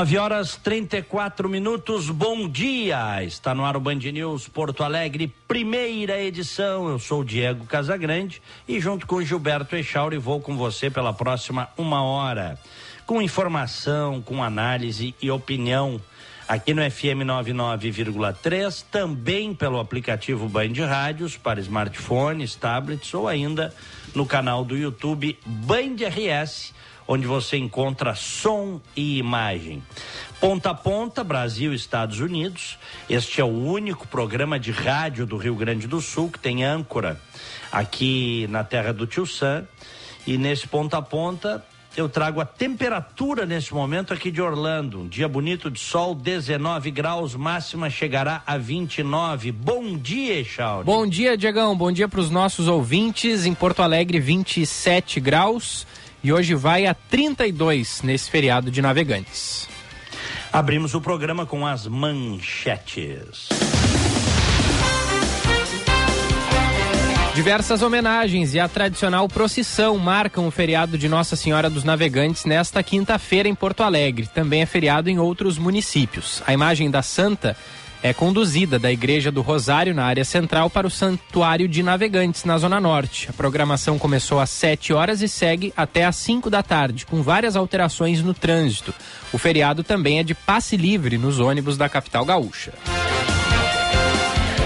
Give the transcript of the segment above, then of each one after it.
9 horas 34 minutos, bom dia! Está no ar o Band News Porto Alegre, primeira edição. Eu sou o Diego Casagrande e, junto com Gilberto Echauri, vou com você pela próxima uma hora. Com informação, com análise e opinião aqui no FM 99,3, também pelo aplicativo Band Rádios para smartphones, tablets ou ainda no canal do YouTube Band RS onde você encontra som e imagem. Ponta a ponta, Brasil Estados Unidos. Este é o único programa de rádio do Rio Grande do Sul que tem âncora aqui na terra do Tio Sam. E nesse ponta a ponta, eu trago a temperatura nesse momento aqui de Orlando. Um dia bonito de sol, 19 graus, máxima chegará a 29. Bom dia, Charles. Bom dia, Diegão. Bom dia para os nossos ouvintes. Em Porto Alegre, 27 graus e hoje vai a 32 nesse feriado de navegantes. Abrimos o programa com as manchetes. Diversas homenagens e a tradicional procissão marcam o feriado de Nossa Senhora dos Navegantes nesta quinta-feira em Porto Alegre. Também é feriado em outros municípios. A imagem da Santa é conduzida da Igreja do Rosário, na área central, para o Santuário de Navegantes, na Zona Norte. A programação começou às 7 horas e segue até às 5 da tarde, com várias alterações no trânsito. O feriado também é de passe livre nos ônibus da capital gaúcha.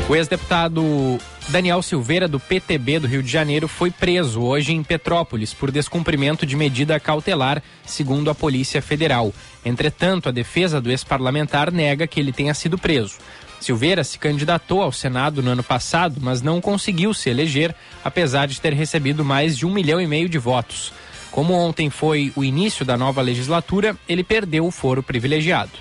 O ex-deputado Daniel Silveira, do PTB do Rio de Janeiro, foi preso hoje em Petrópolis por descumprimento de medida cautelar, segundo a Polícia Federal. Entretanto, a defesa do ex-parlamentar nega que ele tenha sido preso. Silveira se candidatou ao Senado no ano passado, mas não conseguiu se eleger, apesar de ter recebido mais de um milhão e meio de votos. Como ontem foi o início da nova legislatura, ele perdeu o foro privilegiado.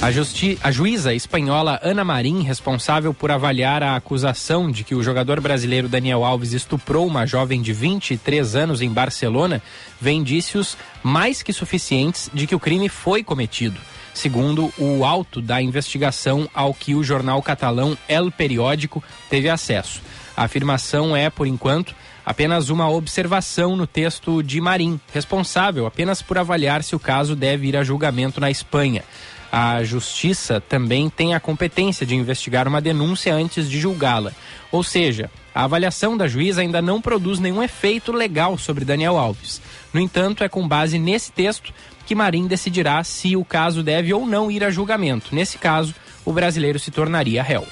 A, justi a juíza espanhola Ana Marim, responsável por avaliar a acusação de que o jogador brasileiro Daniel Alves estuprou uma jovem de 23 anos em Barcelona, vê indícios mais que suficientes de que o crime foi cometido, segundo o auto da investigação ao que o jornal catalão El Periódico teve acesso. A afirmação é, por enquanto, apenas uma observação no texto de Marim, responsável apenas por avaliar se o caso deve ir a julgamento na Espanha. A Justiça também tem a competência de investigar uma denúncia antes de julgá-la. Ou seja, a avaliação da juíza ainda não produz nenhum efeito legal sobre Daniel Alves. No entanto, é com base nesse texto que Marim decidirá se o caso deve ou não ir a julgamento. Nesse caso, o brasileiro se tornaria réu.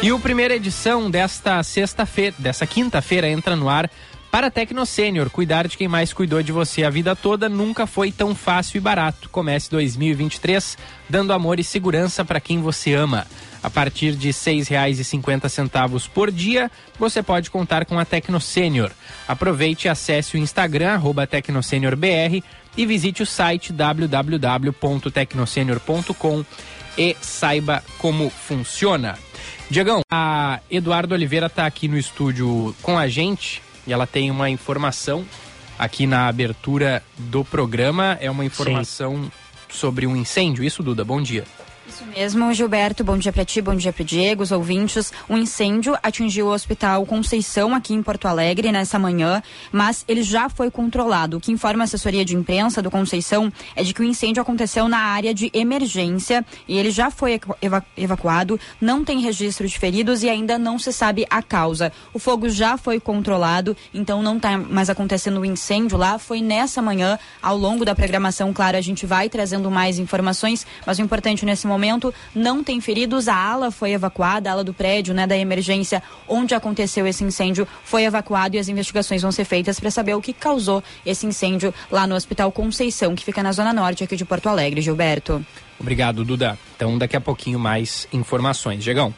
E o primeira edição desta sexta-feira, dessa quinta-feira, entra no ar para Tecno Sênior, cuidar de quem mais cuidou de você a vida toda nunca foi tão fácil e barato. Comece 2023 dando amor e segurança para quem você ama. A partir de R$ 6,50 por dia, você pode contar com a Tecno Sênior. Aproveite e acesse o Instagram, arroba e visite o site www.tecnosenior.com e saiba como funciona. Diegão, a Eduardo Oliveira está aqui no estúdio com a gente e ela tem uma informação aqui na abertura do programa. É uma informação Sim. sobre um incêndio. Isso, Duda, bom dia. Isso mesmo, Gilberto. Bom dia para ti, bom dia para Diego, os ouvintes. Um incêndio atingiu o Hospital Conceição aqui em Porto Alegre nessa manhã, mas ele já foi controlado. O que informa a assessoria de imprensa do Conceição é de que o incêndio aconteceu na área de emergência e ele já foi eva evacuado. Não tem registro de feridos e ainda não se sabe a causa. O fogo já foi controlado, então não está mais acontecendo o incêndio lá. Foi nessa manhã, ao longo da programação, claro, a gente vai trazendo mais informações, mas o importante nesse momento momento não tem feridos. A ala foi evacuada, a ala do prédio, né, da emergência onde aconteceu esse incêndio foi evacuado e as investigações vão ser feitas para saber o que causou esse incêndio lá no Hospital Conceição, que fica na zona norte aqui de Porto Alegre, Gilberto. Obrigado, Duda. Então, daqui a pouquinho mais informações. Diegão.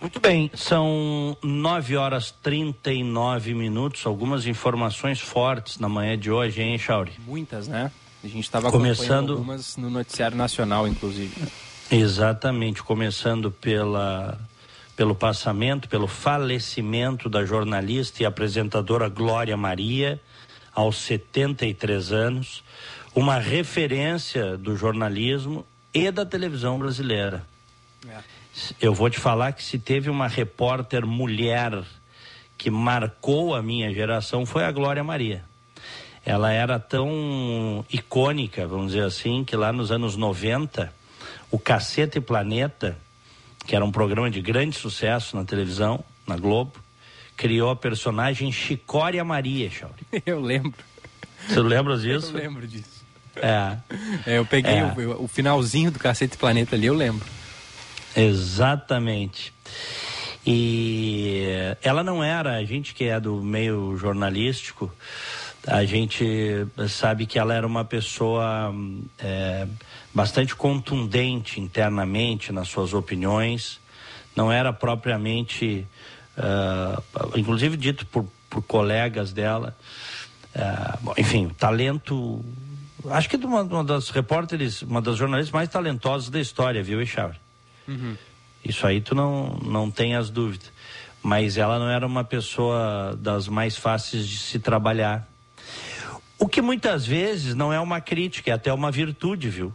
Muito bem, são 9 horas 39 minutos. Algumas informações fortes na manhã de hoje, hein, Chauri? Muitas, né? A gente estava começando algumas no noticiário nacional, inclusive. Exatamente, começando pela pelo passamento, pelo falecimento da jornalista e apresentadora Glória Maria, aos 73 anos, uma referência do jornalismo e da televisão brasileira. É. Eu vou te falar que se teve uma repórter mulher que marcou a minha geração foi a Glória Maria. Ela era tão icônica, vamos dizer assim, que lá nos anos 90, o Caceta e Planeta, que era um programa de grande sucesso na televisão, na Globo, criou a personagem Chicória Maria, Chauri. Eu lembro. Você lembra disso? Eu lembro disso. É. é eu peguei é. O, o, finalzinho do Cacete e Planeta ali, eu lembro. Exatamente. E ela não era, a gente que é do meio jornalístico, a gente sabe que ela era uma pessoa é, bastante contundente internamente nas suas opiniões, não era propriamente, uh, inclusive dito por, por colegas dela, uh, bom, enfim, talento, acho que de uma, uma das repórteres, uma das jornalistas mais talentosas da história, viu, Echauri? Uhum. Isso aí tu não, não tem as dúvidas. Mas ela não era uma pessoa das mais fáceis de se trabalhar. O que muitas vezes não é uma crítica, é até uma virtude, viu?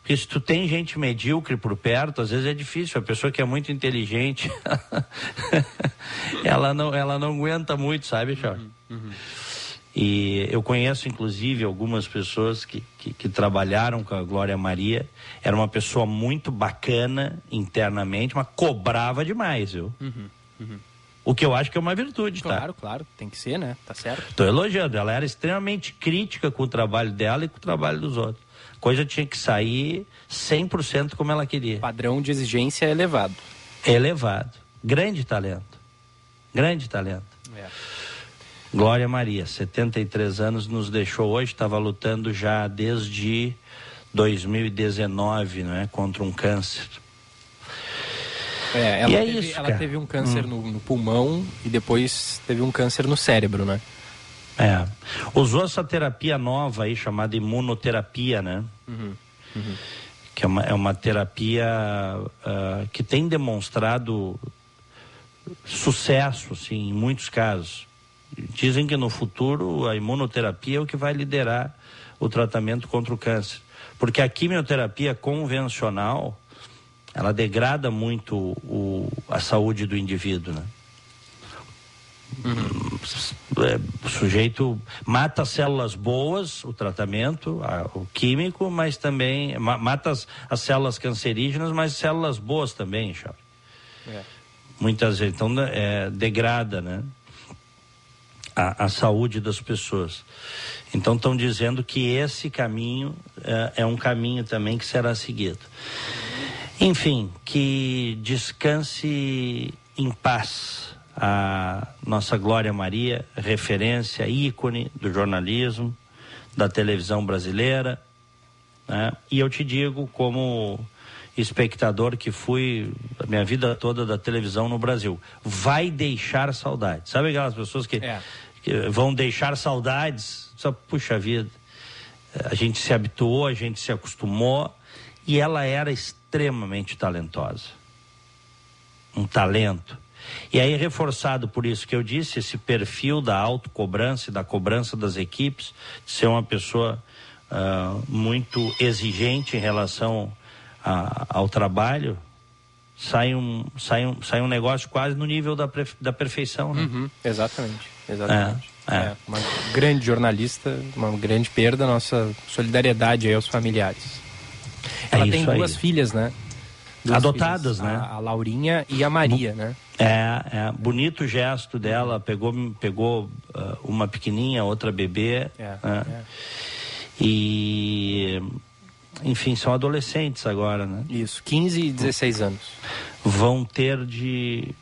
Porque se tu tem gente medíocre por perto, às vezes é difícil. A pessoa que é muito inteligente, ela, não, ela não aguenta muito, sabe, Charles? Uhum, uhum. E eu conheço, inclusive, algumas pessoas que, que, que, trabalharam com a Glória Maria. Era uma pessoa muito bacana internamente, mas cobrava demais, viu? Uhum, uhum. O que eu acho que é uma virtude, claro, tá? Claro, claro, tem que ser, né? Tá certo. Estou elogiando. Ela era extremamente crítica com o trabalho dela e com o trabalho dos outros. Coisa tinha que sair 100% como ela queria. Padrão de exigência elevado. Elevado. Grande talento. Grande talento. É. Glória Maria, 73 anos, nos deixou hoje, estava lutando já desde 2019, não é, contra um câncer. É, ela, é teve, isso, ela teve, um câncer hum. no, no, pulmão e depois teve um câncer no cérebro, né? É. Usou essa terapia nova aí, chamada imunoterapia, né? Uhum. Uhum. Que é uma, é uma terapia uh, que tem demonstrado sucesso, assim, em muitos casos. Dizem que no futuro a imunoterapia é o que vai liderar o tratamento contra o câncer. Porque a quimioterapia convencional, ela degrada muito o, a saúde do indivíduo, né? Uhum. É, o sujeito mata as células boas, o tratamento, a, o químico, mas também ma, mata as, as, células cancerígenas, mas células boas também, Charles. É. Muitas vezes, então é, degrada, né? a, a saúde das pessoas. Então estão dizendo que esse caminho é, é um caminho também que será seguido. Enfim, que descanse em paz a nossa Glória Maria, referência, ícone do jornalismo, da televisão brasileira. Né? E eu te digo, como espectador que fui a minha vida toda da televisão no Brasil, vai deixar saudade. Sabe aquelas pessoas que é que vão deixar saudades. Só, puxa vida, a gente se habituou, a gente se acostumou e ela era extremamente talentosa. Um talento. E aí, reforçado por isso que eu disse, esse perfil da autocobrança e da cobrança das equipes, de ser uma pessoa uh, muito exigente em relação a, ao trabalho, sai um, sai, um, sai um negócio quase no nível da, da perfeição. Né? Uhum, exatamente. Exatamente. É, é. é, uma grande jornalista, uma grande perda, nossa solidariedade aos familiares. É Ela tem duas aí. filhas, né? Duas Adotadas, filhas, né? A, a, Laurinha e a Maria, né? É, é, bonito gesto dela, pegou, pegou uh, uma pequenininha, outra bebê. É, né? é. E, enfim, são adolescentes agora, né? Isso, 15 e 16 anos. Vão ter de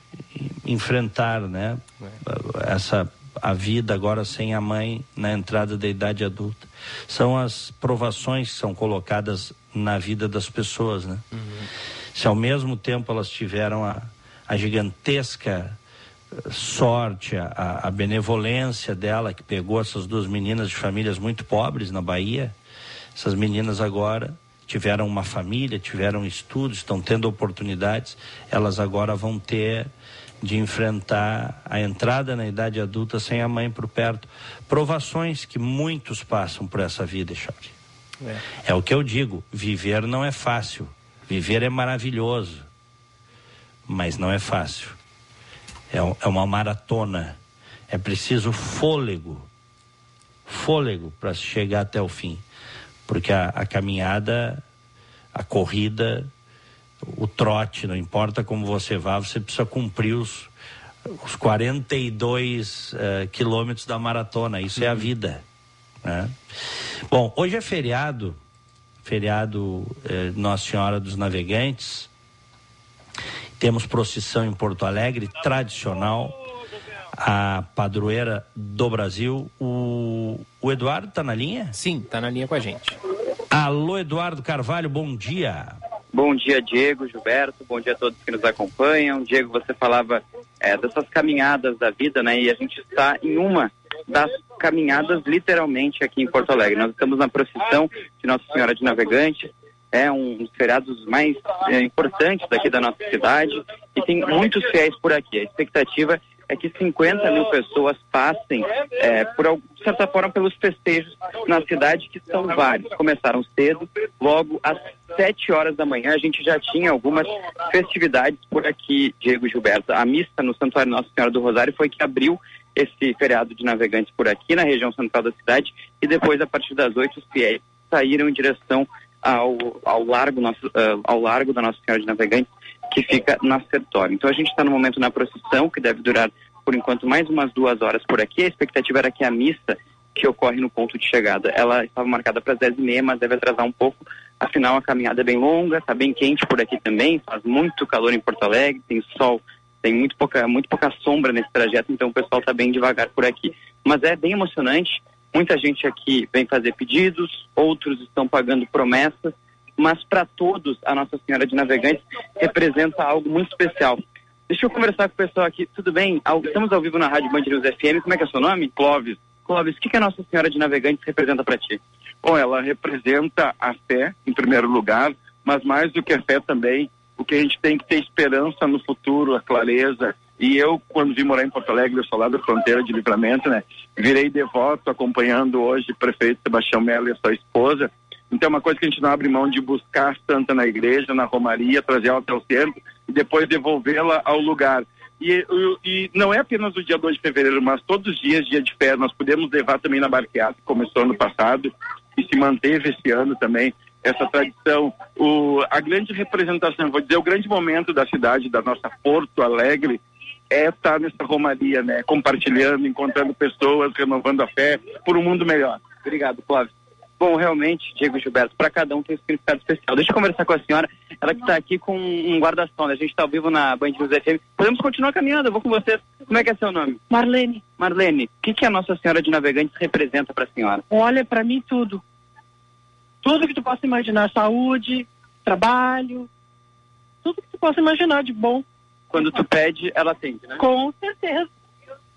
enfrentar, né? É. Essa a vida agora sem a mãe na entrada da idade adulta. São as provações que são colocadas na vida das pessoas, né? Uhum. Se ao mesmo tempo elas tiveram a, a gigantesca sorte, a, a benevolência dela que pegou essas duas meninas de famílias muito pobres na Bahia. Essas meninas agora tiveram uma família, tiveram estudos, estão tendo oportunidades, elas agora vão ter de enfrentar a entrada na idade adulta sem a mãe por perto. Provações que muitos passam por essa vida, Charlie. É. é o que eu digo: viver não é fácil. Viver é maravilhoso, mas não é fácil. É, é uma maratona. É preciso fôlego fôlego para chegar até o fim porque a, a caminhada, a corrida, o trote, não importa como você vá, você precisa cumprir os, os 42 uh, eh, quilômetros da maratona. Isso uhum. é a uhum. vida. Né? Bom, hoje é feriado, feriado eh, Nossa Senhora dos Navegantes. Temos procissão em Porto Alegre, tradicional, a padroeira do Brasil. O, o Eduardo está na linha? Sim, está na linha com a gente. Alô, Eduardo Carvalho, bom dia. Bom dia, Diego, Gilberto, bom dia a todos que nos acompanham. Diego, você falava é, dessas caminhadas da vida, né? E a gente está em uma das caminhadas literalmente aqui em Porto Alegre. Nós estamos na procissão de Nossa Senhora de Navegante, é um dos feriados mais é, importantes daqui da nossa cidade e tem muitos fiéis por aqui. A expectativa é que 50 mil pessoas passem, é, por, de certa forma, pelos festejos na cidade, que são vários. Começaram cedo, logo às 7 horas da manhã, a gente já tinha algumas festividades por aqui, Diego Gilberto. A missa no Santuário Nossa Senhora do Rosário foi que abriu esse feriado de navegantes por aqui, na região central da cidade, e depois, a partir das 8, os fiéis saíram em direção ao, ao, largo, nosso, uh, ao largo da Nossa Senhora de Navegantes, que fica na Sertório. Então a gente está no momento na procissão, que deve durar por enquanto mais umas duas horas por aqui. A expectativa era que a missa que ocorre no ponto de chegada, ela estava marcada para as dez e meia, mas deve atrasar um pouco. Afinal, a caminhada é bem longa, está bem quente por aqui também, faz muito calor em Porto Alegre, tem sol, tem muito pouca, muito pouca sombra nesse trajeto, então o pessoal está bem devagar por aqui. Mas é bem emocionante, muita gente aqui vem fazer pedidos, outros estão pagando promessas, mas para todos a Nossa Senhora de Navegantes representa algo muito especial. Deixa eu conversar com o pessoal aqui. Tudo bem? Estamos ao vivo na Rádio Band News FM. Como é que é o seu nome? Clóvis. Clóvis, o que, que a Nossa Senhora de Navegantes representa para ti? Bom, ela representa a fé, em primeiro lugar, mas mais do que a fé também, o que a gente tem que ter esperança no futuro, a clareza. E eu, quando vim morar em Porto Alegre, eu sou lá da fronteira de livramento, né? Virei devoto, acompanhando hoje o prefeito Sebastião Melo e a sua esposa, então é uma coisa que a gente não abre mão de buscar santa na igreja, na romaria, trazer ela até o centro e depois devolvê-la ao lugar. E, e, não é apenas o dia 2 de fevereiro, mas todos os dias, dia de fé, nós podemos levar também na barqueada, que começou ano passado e se manteve esse ano também, essa tradição. O, a grande representação, vou dizer, o grande momento da cidade, da nossa Porto Alegre, é estar nessa romaria, né? Compartilhando, encontrando pessoas, renovando a fé por um mundo melhor. Obrigado, Clóvis. Bom, realmente, Diego Gilberto, para cada um tem um significado especial. Deixa eu conversar com a senhora, ela que está aqui com um guarda-sol, né? A gente está ao vivo na Band News FM. Podemos continuar caminhando, eu vou com vocês. Como é que é seu nome? Marlene. Marlene, o que, que a Nossa Senhora de Navegantes representa para a senhora? Olha, para mim tudo. Tudo que tu possa imaginar, saúde, trabalho, tudo que tu possa imaginar de bom. Quando tu pede, ela atende, né? Com certeza.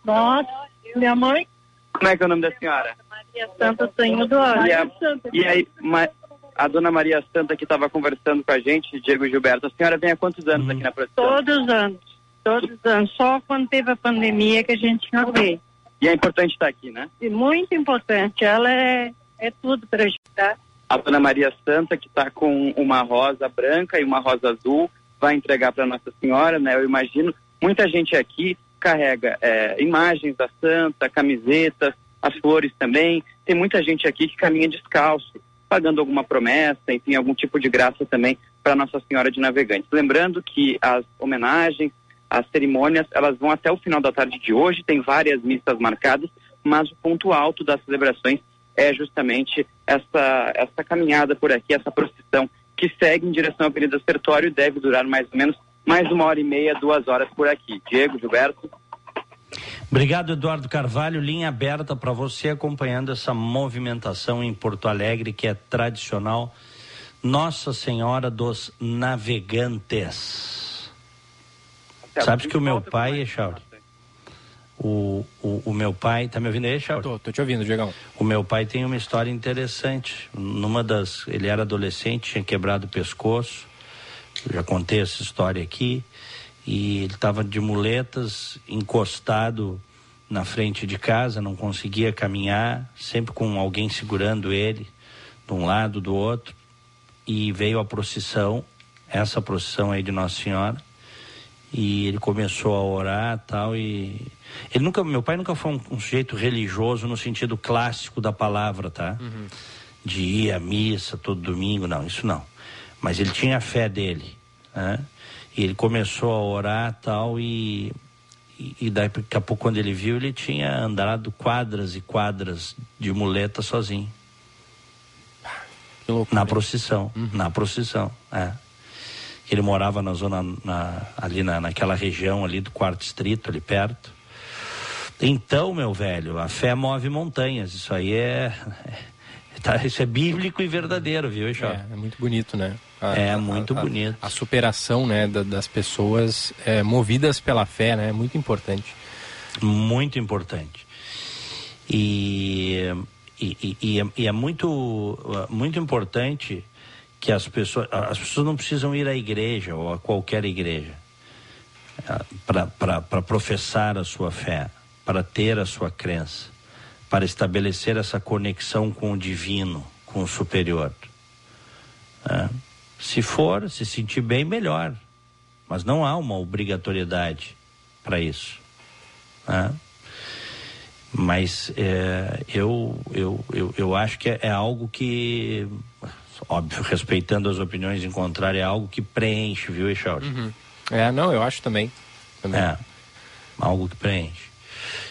Nossa, minha mãe. Como é que é o nome da senhora? Maria Santa Senhor do Ar. E, a, e aí, ma, a dona Maria Santa que estava conversando com a gente, Diego Gilberto, a senhora vem há quantos anos aqui na produção? Todos os anos, todos os anos. Só quando teve a pandemia que a gente não veio. E é importante estar aqui, né? E muito importante. Ela é, é tudo para a gente, tá? A dona Maria Santa, que está com uma rosa branca e uma rosa azul, vai entregar para Nossa Senhora, né? Eu imagino. Muita gente aqui carrega é, imagens da Santa, camisetas, as flores também. Tem muita gente aqui que caminha descalço, pagando alguma promessa, enfim, algum tipo de graça também para Nossa Senhora de Navegantes. Lembrando que as homenagens, as cerimônias, elas vão até o final da tarde de hoje, tem várias missas marcadas, mas o ponto alto das celebrações é justamente essa, essa caminhada por aqui, essa procissão que segue em direção à Avenida Sertório e deve durar mais ou menos mais uma hora e meia, duas horas por aqui. Diego, Gilberto. Obrigado, Eduardo Carvalho. Linha aberta para você acompanhando essa movimentação em Porto Alegre, que é tradicional. Nossa Senhora dos Navegantes. Sabe que o meu pai, Echauri, o, o, o, meu pai, tá me ouvindo aí, Echauri? Tô, tô te ouvindo, Diegão. O meu pai tem uma história interessante. Numa das, ele era adolescente, tinha quebrado o pescoço. Eu já contei essa história aqui. E ele estava de muletas, encostado na frente de casa, não conseguia caminhar, sempre com alguém segurando ele, de um lado, do outro. E veio a procissão, essa procissão aí de Nossa Senhora e ele começou a orar tal e ele nunca meu pai nunca foi um, um sujeito religioso no sentido clássico da palavra tá uhum. de ir à missa todo domingo não isso não mas ele tinha a fé dele né? e ele começou a orar tal e e, e daqui a pouco quando ele viu ele tinha andado quadras e quadras de muleta sozinho na procissão uhum. na procissão é ele morava na zona, na, ali na, naquela região ali do quarto distrito, ali perto. Então, meu velho, a fé move montanhas. Isso aí é, é tá, isso é bíblico e verdadeiro, viu, Ixó? É, é muito bonito, né? A, é muito a, bonito. A, a superação, né, da, das pessoas é, movidas pela fé, né, é muito importante. Muito importante. E, e, e, e é, e é muito, muito importante que as pessoas, as pessoas não precisam ir à igreja ou a qualquer igreja ah, para professar a sua fé, para ter a sua crença, para estabelecer essa conexão com o divino, com o superior. É. Se for, se sentir bem, melhor. Mas não há uma obrigatoriedade para isso. É. Mas é, eu, eu, eu, eu acho que é, é algo que óbvio, respeitando as opiniões em contrário, é algo que preenche, viu, Echauri? Uhum. É, não, eu acho também. também. É, algo que preenche.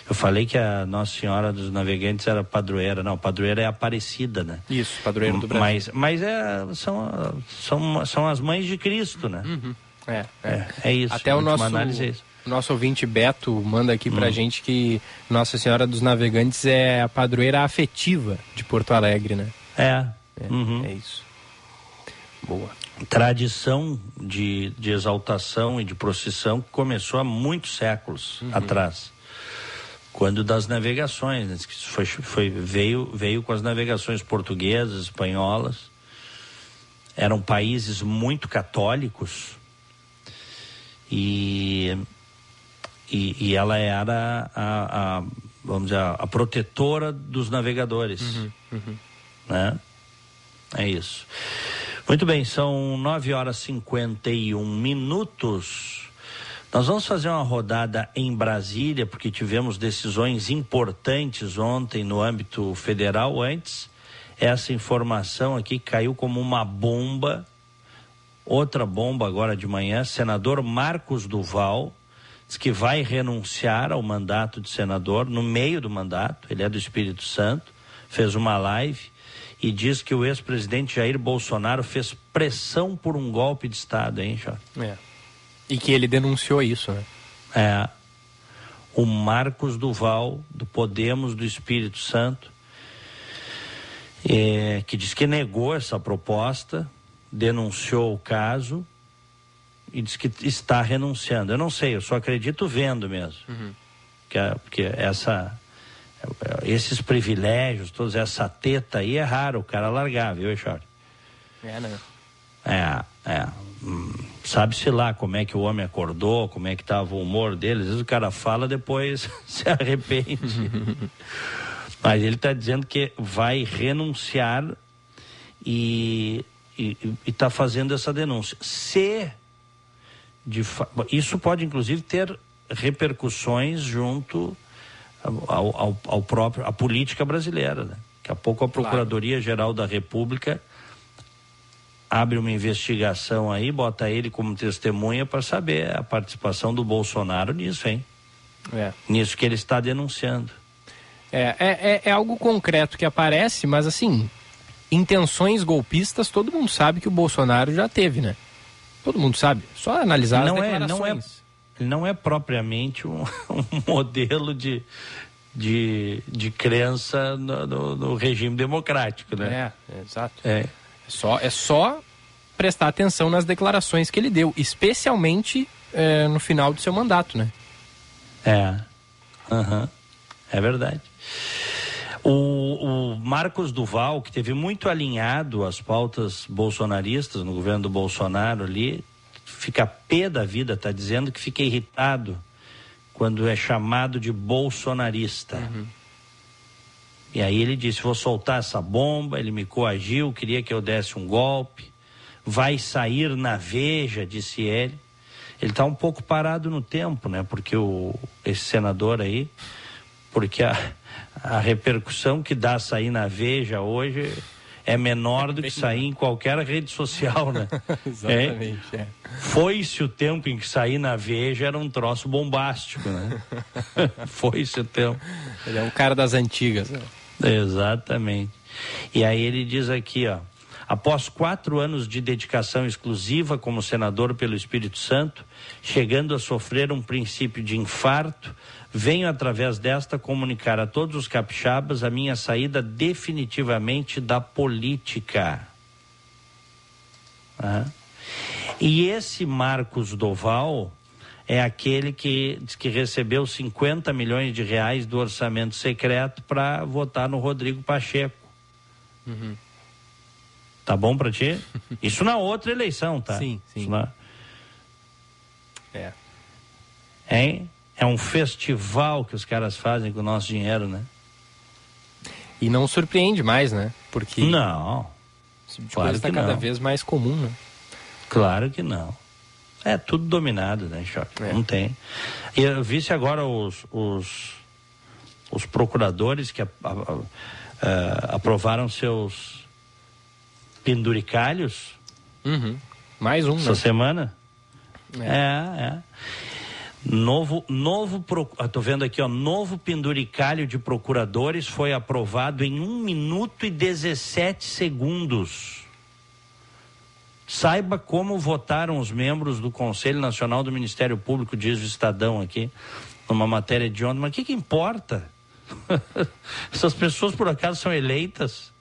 Eu falei que a Nossa Senhora dos Navegantes era padroeira. Não, padroeira é Aparecida, né? Isso, padroeira do Brasil. Mas, mas é, são, são, são as mães de Cristo, né? Uhum. É, é. é, é isso. Até o nosso, análise é isso. nosso ouvinte Beto manda aqui pra hum. gente que Nossa Senhora dos Navegantes é a padroeira afetiva de Porto Alegre, né? É. É, uhum. é isso. Boa. Tradição de, de exaltação e de procissão que começou há muitos séculos uhum. atrás. Quando das navegações, né? foi, foi, veio, veio com as navegações portuguesas, espanholas. Eram países muito católicos e, e, e ela era a, a, vamos dizer, a protetora dos navegadores. Uhum, uhum. Né? É isso. Muito bem, são 9 horas e 51 minutos. Nós vamos fazer uma rodada em Brasília, porque tivemos decisões importantes ontem no âmbito federal. Antes, essa informação aqui caiu como uma bomba. Outra bomba agora de manhã. Senador Marcos Duval diz que vai renunciar ao mandato de senador no meio do mandato. Ele é do Espírito Santo. Fez uma live e diz que o ex-presidente Jair Bolsonaro fez pressão por um golpe de Estado, hein, Jorge? É. E que ele denunciou isso, né? É. O Marcos Duval, do Podemos do Espírito Santo, é, que diz que negou essa proposta, denunciou o caso e diz que está renunciando. Eu não sei, eu só acredito vendo mesmo. Uhum. Que, porque essa esses privilégios, toda essa teta aí é raro o cara largar, viu, Jorge? É, né? É, é. Hum, Sabe-se lá como é que o homem acordou, como é que estava o humor dele. Às vezes o cara fala, depois se arrepende. Mas ele está dizendo que vai renunciar e está fazendo essa denúncia. Se de isso pode inclusive ter repercussões junto ao, ao, ao próprio, a política brasileira. Né? Daqui a pouco a Procuradoria-Geral da República abre uma investigação aí, bota ele como testemunha para saber a participação do Bolsonaro nisso, hein? É. Nisso que ele está denunciando. É, é, é, é, algo concreto que aparece, mas assim, intenções golpistas, todo mundo sabe que o Bolsonaro já teve, né? Todo mundo sabe. Só analisar não as declarações. É, não é ele não é propriamente um, um modelo de, de, de crença no, no, no, regime democrático, né? É, exato. É. é. só, é só prestar atenção nas declarações que ele deu, especialmente é, no final do seu mandato, né? É. Uhum. É verdade. O, o, Marcos Duval, que teve muito alinhado as pautas bolsonaristas no governo do Bolsonaro ali, fica pé da vida, está dizendo que fica irritado quando é chamado de bolsonarista. Uhum. E aí ele disse: vou soltar essa bomba. Ele me coagiu, queria que eu desse um golpe. Vai sair na veja, disse ele. Ele está um pouco parado no tempo, né? Porque o, esse senador aí, porque a, a repercussão que dá sair na veja hoje é menor do que sair em qualquer rede social, né? Exatamente. É? É. Foi-se o tempo em que sair na Veja era um troço bombástico, né? Foi-se o tempo. Ele é um cara das antigas. Né? Exatamente. E aí ele diz aqui, ó. Após quatro anos de dedicação exclusiva como senador pelo Espírito Santo, chegando a sofrer um princípio de infarto, venho através desta comunicar a todos os capixabas a minha saída definitivamente da política. Ah. E esse Marcos Doval é aquele que que recebeu 50 milhões de reais do orçamento secreto para votar no Rodrigo Pacheco. Uhum. Tá bom para ti? Isso na outra eleição, tá? Sim, sim. Na... É. Hein? É um festival que os caras fazem com o nosso dinheiro, né? E não surpreende mais, né? Porque. Não. Esse tipo claro está cada vez mais comum, né? Claro que não. É tudo dominado, né, Choque? É. Não tem. E eu vi-se agora os, os, os procuradores que a, a, a, aprovaram seus penduricalhos. Uhum. Mais um, Essa né? semana. É, é. é. Novo, novo, pro, ah, vendo aqui, ó, novo penduricalho de procuradores foi aprovado em 1 minuto e 17 segundos. Saiba como votaram os membros do Conselho Nacional do Ministério Público, diz o Estadão aqui, numa matéria de ontem. Mas o que, que importa? Essas pessoas, por acaso, são eleitas?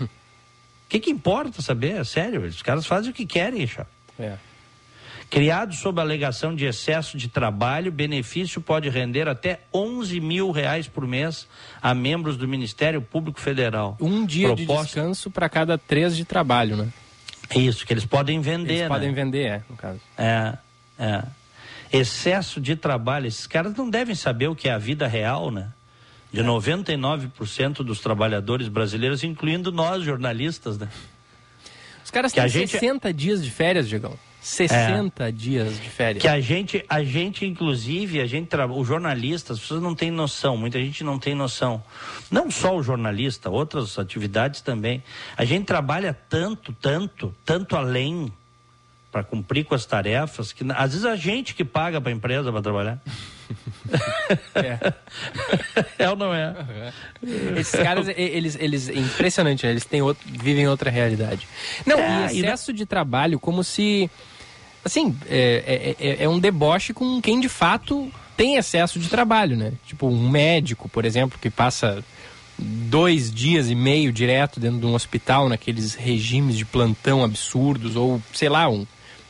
O que, que importa saber? É sério, os caras fazem o que querem, chá. É. Criado sob alegação de excesso de trabalho, benefício pode render até 11 mil reais por mês a membros do Ministério Público Federal. Um dia Proposta... de descanso para cada três de trabalho, né? Isso, que eles podem vender, Eles né? podem vender, é, no caso. É, é. Excesso de trabalho. Esses caras não devem saber o que é a vida real, né? De é. 99% dos trabalhadores brasileiros, incluindo nós, jornalistas, né? Os caras que têm gente... 60 dias de férias, Diegão. 60 é, dias de férias. Que a gente, a gente inclusive, a gente os jornalistas, as pessoas não têm noção, muita gente não tem noção. Não só o jornalista, outras atividades também. A gente trabalha tanto, tanto, tanto além para cumprir com as tarefas que às vezes a gente que paga para a empresa para trabalhar. É. é ou não é? Esses caras, eles, eles, é impressionante, né? eles têm outro, vivem outra realidade. Não, é, e excesso e... de trabalho como se assim, é, é, é, é, um deboche com quem de fato tem excesso de trabalho, né? Tipo, um médico, por exemplo, que passa dois dias e meio direto dentro de um hospital, naqueles regimes de plantão absurdos, ou sei lá, um,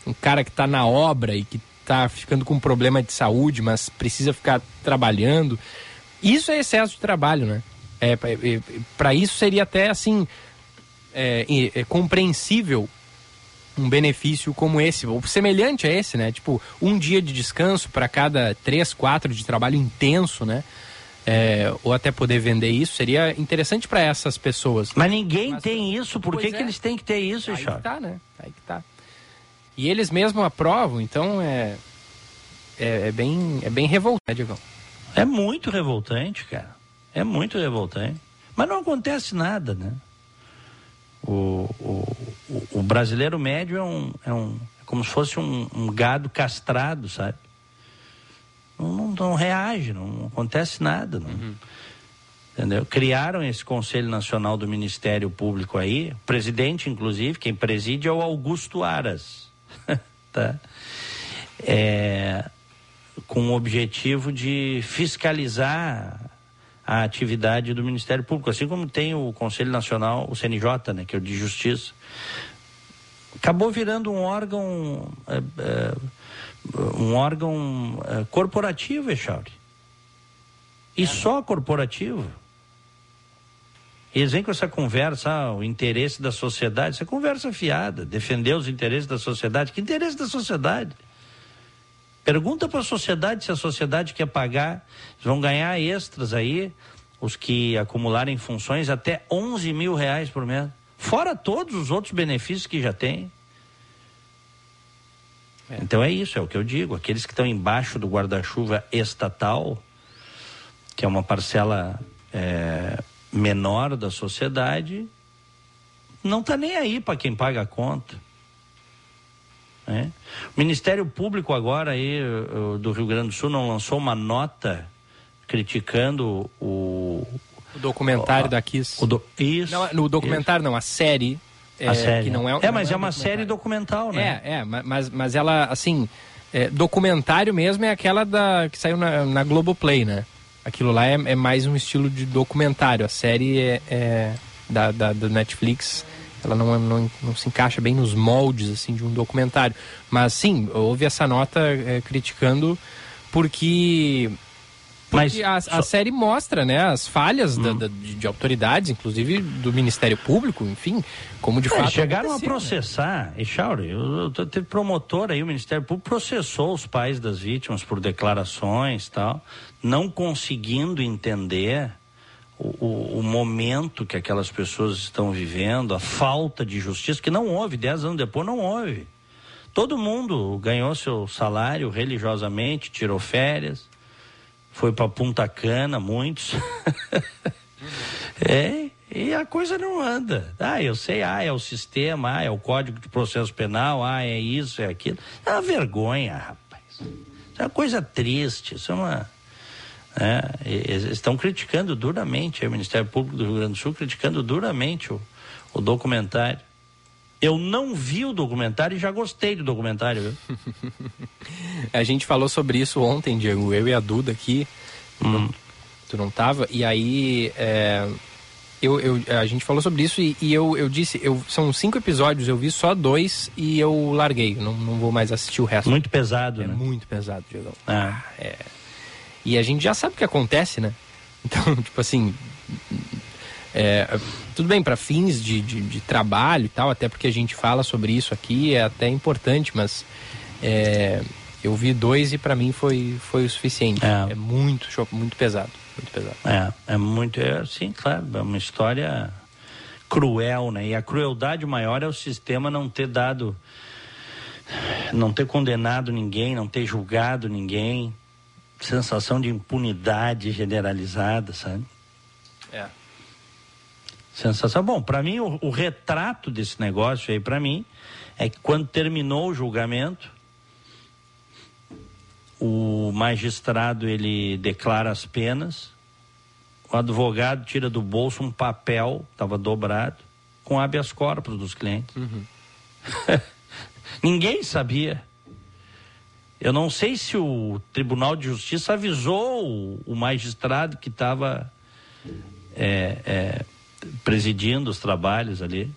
um cara que está na obra e que está ficando com um problema de saúde, mas precisa ficar trabalhando. Isso é excesso de trabalho, né? É, é, é para isso seria até assim é, é, compreensível um benefício como esse, ou semelhante a esse, né? Tipo, um dia de descanso para cada três, quatro de trabalho intenso, né? É, ou até poder vender isso, seria interessante para essas pessoas. Mas ninguém Mas, tem isso, por que, é. que eles têm que ter isso, Aí que tá, né? Aí que tá. E eles mesmos aprovam, então é, é, é bem, é bem revoltante, né, Diego. É muito revoltante, cara. É muito revoltante. Mas não acontece nada, né? O, o, o, brasileiro médio é, um, é, um, é como se fosse um, um gado castrado, sabe? Não, não, não, reage, não acontece nada. Não. Uhum. Entendeu? Criaram esse Conselho Nacional do Ministério Público aí, o presidente, inclusive, quem preside é o Augusto Aras. tá? É, com o objetivo de fiscalizar a atividade do Ministério Público, assim como tem o Conselho Nacional, o CNJ, né, que é o de Justiça. Acabou virando um órgão é, é, um órgão uh, corporativo, Echauri. E só corporativo. E eles vêm com essa conversa, ah, o interesse da sociedade, essa conversa fiada, defender os interesses da sociedade. Que interesse da sociedade? Pergunta para a sociedade se a sociedade quer pagar, vão ganhar extras aí, os que acumularem funções até 11 mil reais por mês. Fora todos os outros benefícios que já tem. É. Então é isso, é o que eu digo. Aqueles que estão embaixo do guarda-chuva estatal, que é uma parcela é, menor da sociedade, não está nem aí para quem paga a conta. Né? O Ministério Público agora aí do Rio Grande do Sul não lançou uma nota criticando o, o documentário o, da Kiss. O do, isso. Não, no documentário isso. não, a série. A é, série. Que não é, é mas é, é uma série documental, né? É, é, mas, mas ela, assim, é, documentário mesmo é aquela da que saiu na, na Globoplay, né? Aquilo lá é, é mais um estilo de documentário. A série é, é da, da, da Netflix ela não, não, não, se encaixa bem nos moldes assim de um documentário. Mas sim, houve essa nota é, criticando porque porque Mas a, a série mostra, né, as falhas hum. da, da, de, de, autoridades, inclusive do Ministério Público, enfim, como de é, fato. Chegaram a né? processar, e Chauri, teve promotor aí, o Ministério Público processou os pais das vítimas por declarações tal, não conseguindo entender o, o, momento que aquelas pessoas estão vivendo, a falta de justiça, que não houve, dez anos depois não houve. Todo mundo ganhou seu salário religiosamente, tirou férias, foi para Punta Cana, muitos. é, e a coisa não anda. Ah, eu sei, ah, é o sistema, ah, é o Código de Processo Penal, ah, é isso, é aquilo. É uma vergonha, rapaz. Isso é uma coisa triste, isso é uma é, estão criticando duramente, o Ministério Público do Rio Grande do Sul criticando duramente o, o documentário. Eu não vi o documentário e já gostei do documentário. a gente falou sobre isso ontem, Diego, eu e a Duda aqui. Hum. Tu não tava? E aí é, eu, eu, a gente falou sobre isso e, e, eu, eu disse, eu, são cinco episódios, eu vi só dois e eu larguei. Não, não vou mais assistir o resto. Muito pesado, é né? Muito pesado, Diego. Ah. É e a gente já sabe o que acontece, né? Então, tipo assim. É, tudo bem, para fins de, de, de, trabalho e tal, até porque a gente fala sobre isso aqui, é até importante, mas é, eu vi dois e para mim foi, foi o suficiente. É, é muito, muito pesado. Muito pesado. É, é muito, é, sim, claro, é uma história cruel, né? E a crueldade maior é o sistema não ter dado, não ter condenado ninguém, não ter julgado ninguém, sensação de impunidade generalizada, sabe? É. Sensação. Bom, para mim, o, o, retrato desse negócio aí, para mim, é que quando terminou o julgamento, o magistrado ele declara as penas, o advogado tira do bolso um papel, estava dobrado, com habeas corpus dos clientes. Uhum. Ninguém sabia. Eu não sei se o Tribunal de Justiça avisou o, magistrado que estava é, é, presidindo os trabalhos ali.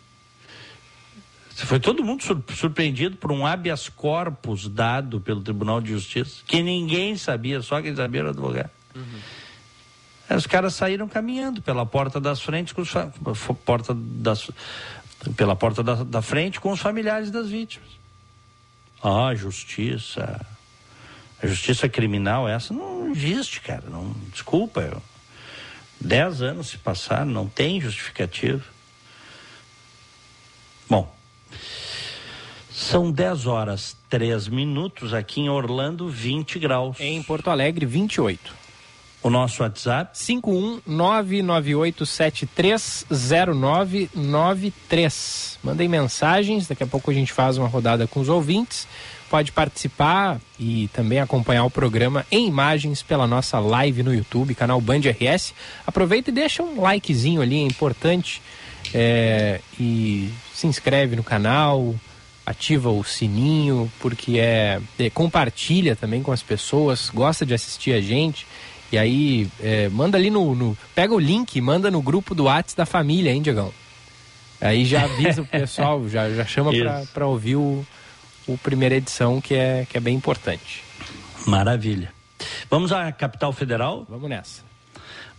Foi todo mundo surpreendido por um habeas corpus dado pelo Tribunal de Justiça, que ninguém sabia, só quem sabia era o advogado. Uhum. Os caras saíram caminhando pela porta das frentes, com os, porta das, pela porta da, da frente com os familiares das vítimas. Ah, justiça. A justiça criminal, essa não existe, cara. Não, desculpa. Eu, dez anos se passaram, não tem justificativo. Bom, são 10 horas 3 minutos aqui em Orlando, 20 graus. Em Porto Alegre, 28. O nosso WhatsApp? 51998730993. Mandem mensagens, daqui a pouco a gente faz uma rodada com os ouvintes. Pode participar e também acompanhar o programa em imagens pela nossa live no YouTube, canal Band RS. Aproveita e deixa um likezinho ali, é importante. É, e se inscreve no canal, ativa o sininho, porque é, é, compartilha também com as pessoas, gosta de assistir a gente. E aí, é, manda ali no, no, Pega o link, manda no grupo do WhatsApp da família, hein, Diegão? Aí já avisa o pessoal, já, já chama para ouvir o, o primeira edição, que é, que é bem importante. Maravilha. Vamos à capital federal? Vamos nessa.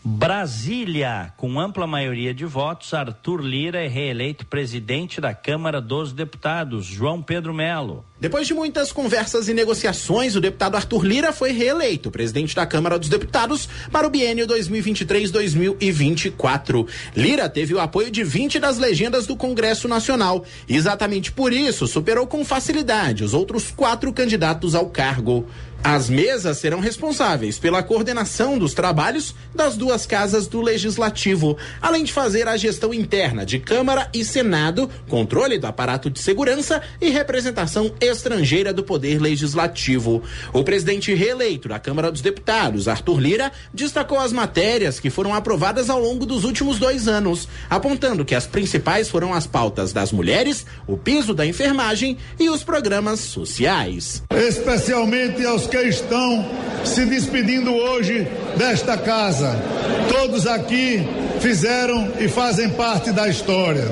Brasília, com ampla maioria de votos, Arthur Lira é reeleito presidente da Câmara dos Deputados. João Pedro Melo. Depois de muitas conversas e negociações, o deputado Arthur Lira foi reeleito presidente da Câmara dos Deputados para o biênio 2023-2024. Lira teve o apoio de 20 das legendas do Congresso Nacional exatamente por isso superou com facilidade os outros quatro candidatos ao cargo. As mesas serão responsáveis pela coordenação dos trabalhos das duas casas do Legislativo, além de fazer a gestão interna de Câmara e Senado, controle do aparato de segurança e representação estrangeira do Poder Legislativo. O presidente reeleito da Câmara dos Deputados, Arthur Lira, destacou as matérias que foram aprovadas ao longo dos últimos dois anos, apontando que as principais foram as pautas das mulheres, o piso da enfermagem e os programas sociais. Especialmente aos que estão se despedindo hoje desta casa. Todos aqui fizeram e fazem parte da história.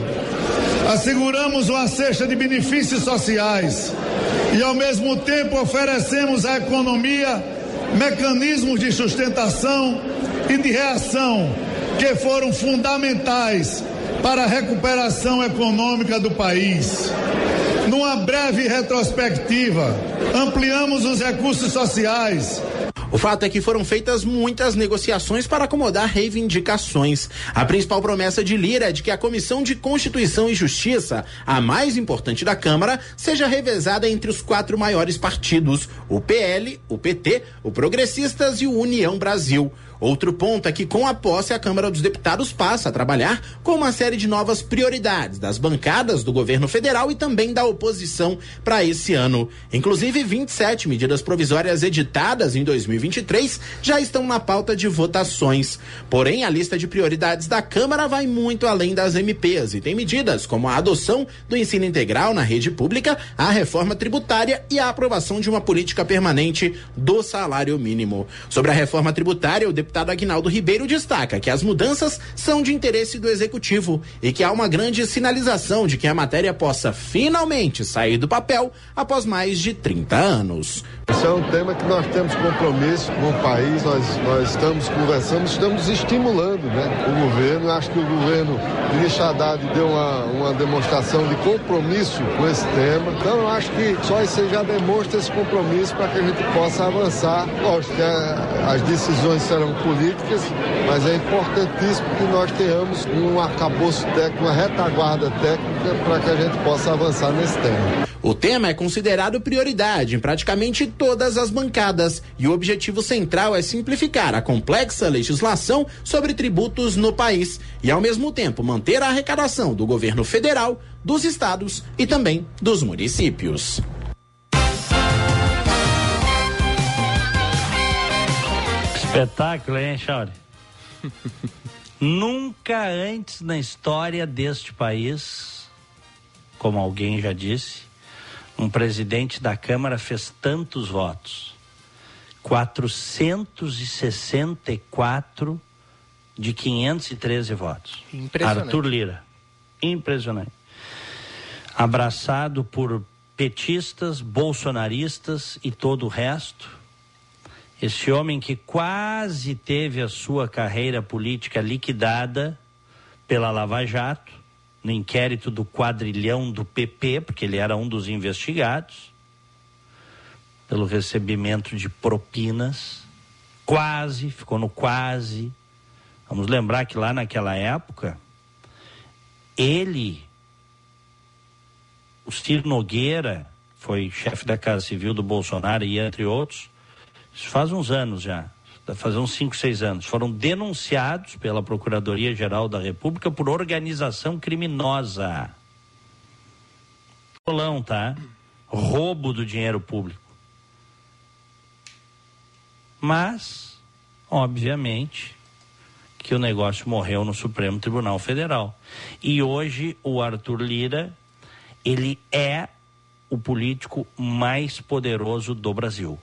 Asseguramos uma cesta de benefícios sociais e, ao mesmo tempo, oferecemos à economia mecanismos de sustentação e de reação que foram fundamentais para a recuperação econômica do país. Numa breve retrospectiva, ampliamos os recursos sociais, o fato é que foram feitas muitas negociações para acomodar reivindicações. A principal promessa de Lira é de que a Comissão de Constituição e Justiça, a mais importante da Câmara, seja revezada entre os quatro maiores partidos: o PL, o PT, o Progressistas e o União Brasil. Outro ponto é que, com a posse, a Câmara dos Deputados passa a trabalhar com uma série de novas prioridades das bancadas do governo federal e também da oposição para esse ano. Inclusive, 27 medidas provisórias editadas em 2023 já estão na pauta de votações. Porém, a lista de prioridades da Câmara vai muito além das MPs e tem medidas como a adoção do ensino integral na rede pública, a reforma tributária e a aprovação de uma política permanente do salário mínimo. Sobre a reforma tributária, o deputado deputado Aguinaldo Ribeiro destaca que as mudanças são de interesse do executivo e que há uma grande sinalização de que a matéria possa finalmente sair do papel após mais de 30 anos. Esse é um tema que nós temos compromisso com o país, nós, nós estamos conversando, estamos estimulando né, o governo. Acho que o governo de Haddad deu uma, uma demonstração de compromisso com esse tema. Então, acho que só isso já demonstra esse compromisso para que a gente possa avançar. Lógico que as decisões serão políticas, mas é importantíssimo que nós tenhamos um arcabouço técnico, uma retaguarda técnica para que a gente possa avançar nesse tema. O tema é considerado prioridade em praticamente todas as bancadas e o objetivo central é simplificar a complexa legislação sobre tributos no país e, ao mesmo tempo, manter a arrecadação do governo federal, dos estados e também dos municípios. Espetáculo, hein, Chauri? Nunca antes na história deste país, como alguém já disse, um presidente da Câmara fez tantos votos. 464 de 513 votos. Impressionante. Arthur Lira. Impressionante. Abraçado por petistas, bolsonaristas e todo o resto. Esse homem que quase teve a sua carreira política liquidada pela Lava Jato no inquérito do quadrilhão do PP, porque ele era um dos investigados, pelo recebimento de propinas, quase, ficou no quase. Vamos lembrar que lá naquela época, ele, o Ciro Nogueira, foi chefe da Casa Civil do Bolsonaro e entre outros, isso faz uns anos já, fazer uns 5, 6 anos, foram denunciados pela Procuradoria-Geral da República por organização criminosa. Rolão, tá? Roubo do dinheiro público. Mas, obviamente, que o negócio morreu no Supremo Tribunal Federal. E hoje o Arthur Lira, ele é o político mais poderoso do Brasil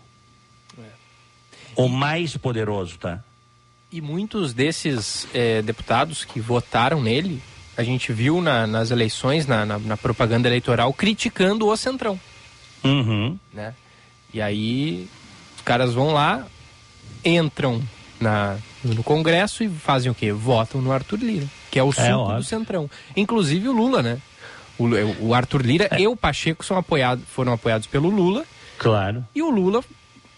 o mais poderoso, tá? E muitos desses é, deputados que votaram nele, a gente viu na, nas eleições, na, na, na, propaganda eleitoral, criticando o Centrão. Uhum. Né? E aí os caras vão lá, entram na, no Congresso e fazem o quê? Votam no Arthur Lira, que é o suco óbvio. do Centrão. Inclusive o Lula, né? O, o Arthur Lira e o Pacheco são apoiados, foram apoiados pelo Lula. Claro. E o Lula,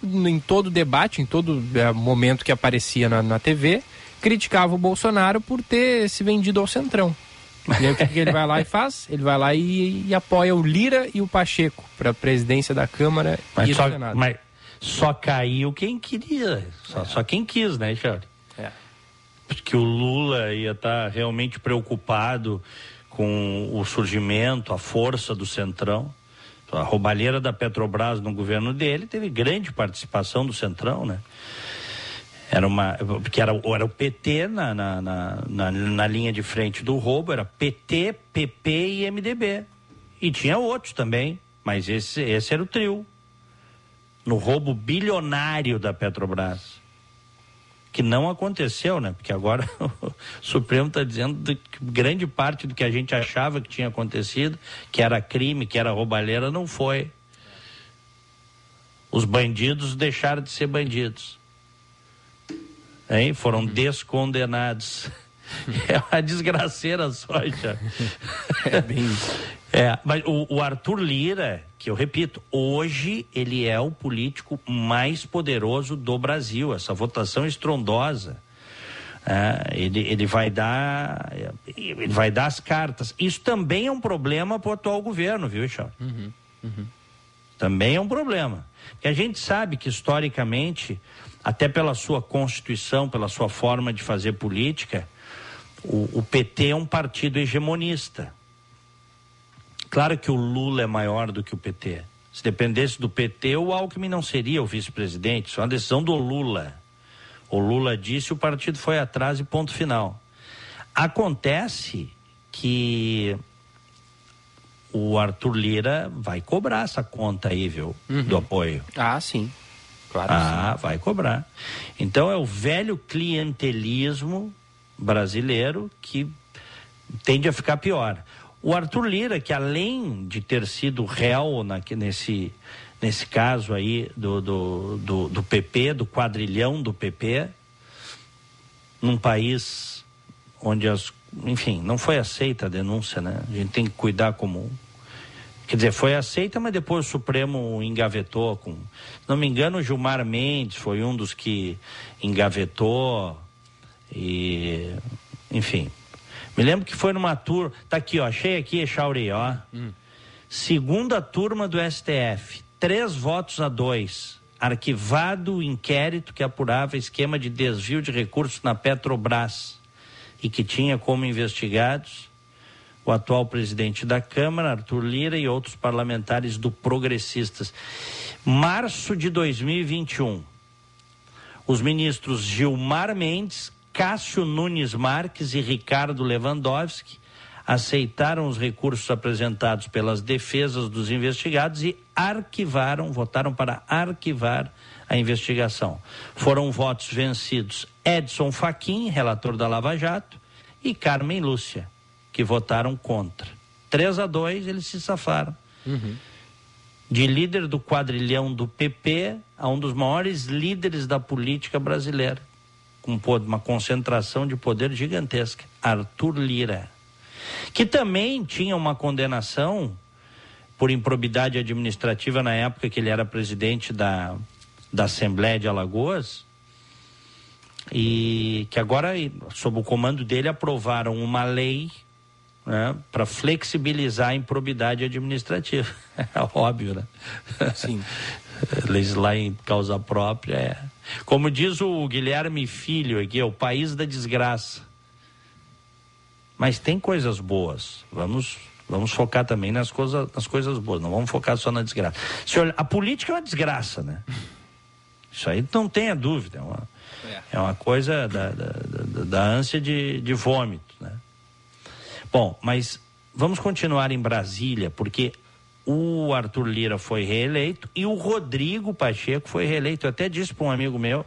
em todo debate, em todo eh, momento que aparecia na, na TV, criticava o Bolsonaro por ter se vendido ao Centrão. E aí o que, que ele vai lá e faz? Ele vai lá e, e apoia o Lira e o Pacheco para a presidência da Câmara e Mas do só, Senado. mas só caiu quem queria. Só, só quem quis, né, Charlie? É. Porque o Lula ia estar realmente preocupado com o surgimento, a força do Centrão. A roubalheira da Petrobras no governo dele teve grande participação do Centrão, né? Era uma. Porque era, era o PT na, na, na, na, linha de frente do roubo, era PT, PP e MDB. E tinha outros também, mas esse, esse era o trio. No roubo bilionário da Petrobras. Que não aconteceu, né? Porque agora o Supremo está dizendo que grande parte do que a gente achava que tinha acontecido, que era crime, que era roubalheira, não foi. Os bandidos deixaram de ser bandidos. Hein? Foram descondenados. É uma desgraceira só, já. É bem isso. É, mas o, o Arthur Lira, que eu repito, hoje ele é o político mais poderoso do Brasil. Essa votação estrondosa. É, ele, ele vai dar ele vai dar as cartas. Isso também é um problema para o atual governo, viu, Charles? Também é um problema. Porque a gente sabe que historicamente, até pela sua constituição, pela sua forma de fazer política, o, o PT é um partido hegemonista. Claro que o Lula é maior do que o PT. Se dependesse do PT, o Alckmin não seria o vice-presidente. Isso é uma decisão do Lula. O Lula disse, o partido foi atrás e ponto final. Acontece que o Arthur Lira vai cobrar essa conta aí, viu? Do apoio. Ah, sim. Claro Ah, vai cobrar. Então é o velho clientelismo brasileiro que tende a ficar pior. O Arthur Lira, que além de ter sido réu na, nesse, nesse caso aí do, do, do, do PP, do quadrilhão do PP, num país onde as. Enfim, não foi aceita a denúncia, né? A gente tem que cuidar como. Quer dizer, foi aceita, mas depois o Supremo engavetou com. Não me engano, Gilmar Mendes foi um dos que engavetou. E. Enfim. Me lembro que foi numa turma. Tá aqui, ó. Achei aqui, Chauri, ó. Segunda turma do STF. Três votos a dois. Arquivado o inquérito que apurava esquema de desvio de recursos na Petrobras e que tinha como investigados o atual presidente da Câmara, Arthur Lira, e outros parlamentares do Progressistas. Março de 2021. Os ministros Gilmar Mendes, Cássio Nunes Marques e Ricardo Lewandowski aceitaram os recursos apresentados pelas defesas dos investigados e arquivaram, votaram para arquivar a investigação. Foram votos vencidos Edson Fachin, relator da Lava Jato, e Carmen Lúcia, que votaram contra. 3 a 2 eles se safaram. De líder do quadrilhão do PP a um dos maiores líderes da política brasileira, com uma concentração de poder gigantesca, Arthur Lira, que também tinha uma condenação por improbidade administrativa na época que ele era presidente da, da Assembleia de Alagoas, e que agora, sob o comando dele, aprovaram uma lei né, para flexibilizar a improbidade administrativa. É óbvio, né? Sim. Legislar em causa própria é. Como diz o Guilherme Filho aqui, é o país da desgraça. Mas tem coisas boas. Vamos, vamos focar também nas coisas, nas coisas boas. Não vamos focar só na desgraça. Se olha, a política é uma desgraça, né? Isso aí não tenha dúvida. É uma, é uma coisa da, da, da, da ânsia de, de vômito, né? Bom, mas vamos continuar em Brasília, porque o Arthur Lira foi reeleito e o Rodrigo Pacheco foi reeleito. Eu até disse para um amigo meu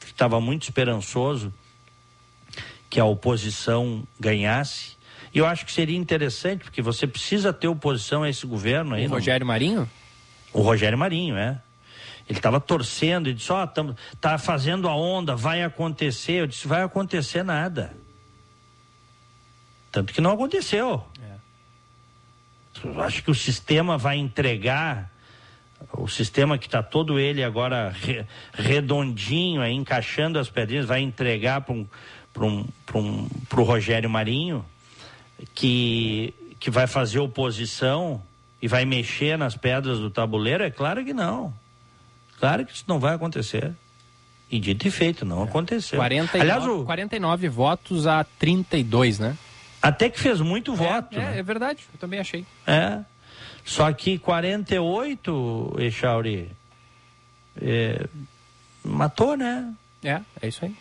que estava muito esperançoso que a oposição ganhasse. E eu acho que seria interessante, porque você precisa ter oposição a esse governo aí. O não- Rogério Marinho? O Rogério Marinho, é. Ele estava torcendo e disse: Ó, oh, tá fazendo a onda, vai acontecer. Eu disse: vai acontecer nada. Tanto que não aconteceu. Acho que o sistema vai entregar, o sistema que está todo ele agora re, redondinho, aí, encaixando as pedrinhas, vai entregar para um, um, um, o Rogério Marinho, que, que vai fazer oposição e vai mexer nas pedras do tabuleiro? É claro que não. Claro que isso não vai acontecer. E dito e feito, não é. aconteceu. 49, Aliás, o... 49 votos a 32, né? Até que fez muito é, voto. É, né? é verdade, eu também achei. É. Só que 48, Echauri, é, matou, né? É, é isso aí.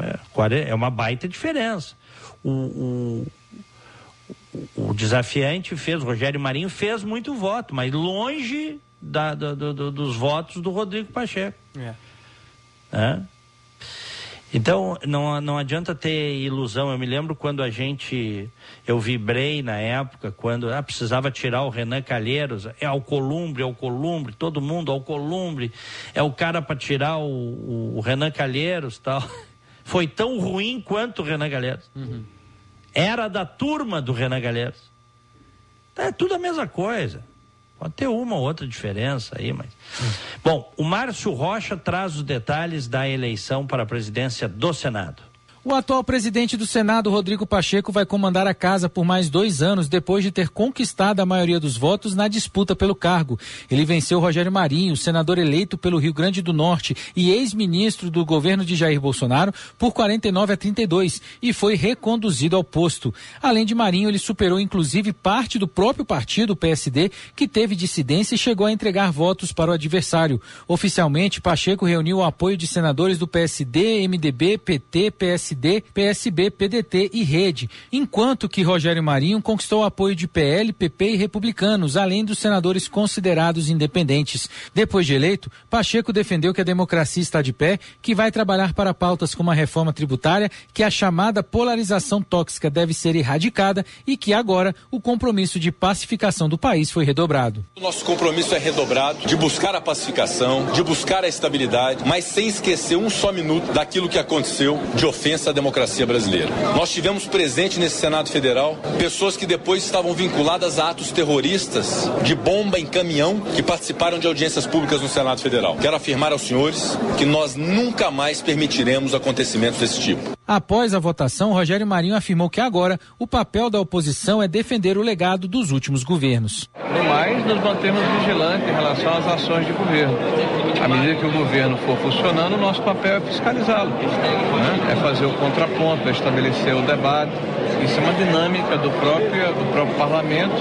É, é uma baita diferença. O, o, o desafiante fez, o Rogério Marinho fez muito voto, mas longe da, do, do, dos votos do Rodrigo Pacheco. É. é. Então, não, não adianta ter ilusão. Eu me lembro quando a gente. Eu vibrei na época, quando ah, precisava tirar o Renan Calheiros. É Alcolumbre, Alcolumbre, todo mundo, Alcolumbre. É o cara para tirar o, o, o, Renan Calheiros tal. Foi tão ruim quanto o Renan Calheiros. Uhum. Era da turma do Renan Calheiros. É tudo a mesma coisa. Pode ter uma ou outra diferença aí, mas. Bom, o Márcio Rocha traz os detalhes da eleição para a presidência do Senado. O atual presidente do Senado, Rodrigo Pacheco, vai comandar a casa por mais dois anos depois de ter conquistado a maioria dos votos na disputa pelo cargo. Ele venceu Rogério Marinho, senador eleito pelo Rio Grande do Norte e ex-ministro do governo de Jair Bolsonaro, por 49 a 32 e foi reconduzido ao posto. Além de Marinho, ele superou inclusive parte do próprio partido, o PSD, que teve dissidência e chegou a entregar votos para o adversário. Oficialmente, Pacheco reuniu o apoio de senadores do PSD, MDB, PT, PSD PSD, PSB, PDT e Rede, enquanto que Rogério Marinho conquistou o apoio de PL, PP e republicanos, além dos senadores considerados independentes. Depois de eleito, Pacheco defendeu que a democracia está de pé, que vai trabalhar para pautas como a reforma tributária, que a chamada polarização tóxica deve ser erradicada e que agora o compromisso de pacificação do país foi redobrado. O nosso compromisso é redobrado de buscar a pacificação, de buscar a estabilidade, mas sem esquecer um só minuto daquilo que aconteceu de ofensa essa democracia brasileira. Nós tivemos presente nesse Senado Federal pessoas que depois estavam vinculadas a atos terroristas de bomba em caminhão que participaram de audiências públicas no Senado Federal. Quero afirmar aos senhores que nós nunca mais permitiremos acontecimentos desse tipo. Após a votação, Rogério Marinho afirmou que agora o papel da oposição é defender o legado dos últimos governos. No mais, nos mantemos vigilantes em relação às ações de governo. À medida que o governo for funcionando, o nosso papel é fiscalizá-lo, né? é fazer o contraponto, é estabelecer o debate. Isso é uma dinâmica do próprio, do próprio parlamento,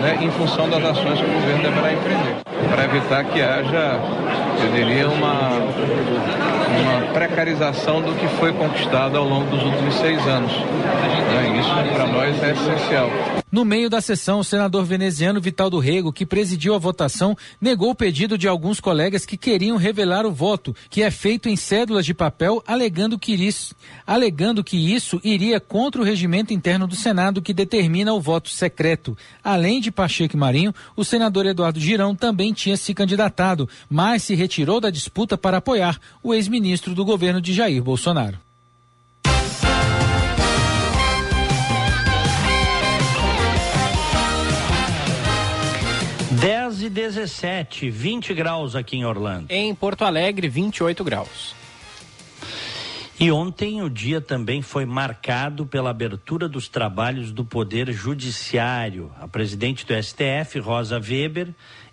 né? em função das ações que o governo deverá empreender, para evitar que haja, eu diria, uma, uma precarização do que foi conquistado ao longo dos últimos seis anos. Né? Isso, para nós, é essencial. No meio da sessão, o senador veneziano Vital do Rego, que presidiu a votação, negou o pedido de alguns colegas que queriam revelar o voto, que é feito em cédulas de papel, alegando que isso, alegando que isso iria contra o regimento interno do Senado que determina o voto secreto. Além de Pacheco e Marinho, o senador Eduardo Girão também tinha se candidatado, mas se retirou da disputa para apoiar o ex-ministro do governo de Jair Bolsonaro. 10 e 17, 20 graus aqui em Orlando. Em Porto Alegre, 28 graus. E ontem o dia também foi marcado pela abertura dos trabalhos do Poder Judiciário. A presidente do STF, Rosa Weber,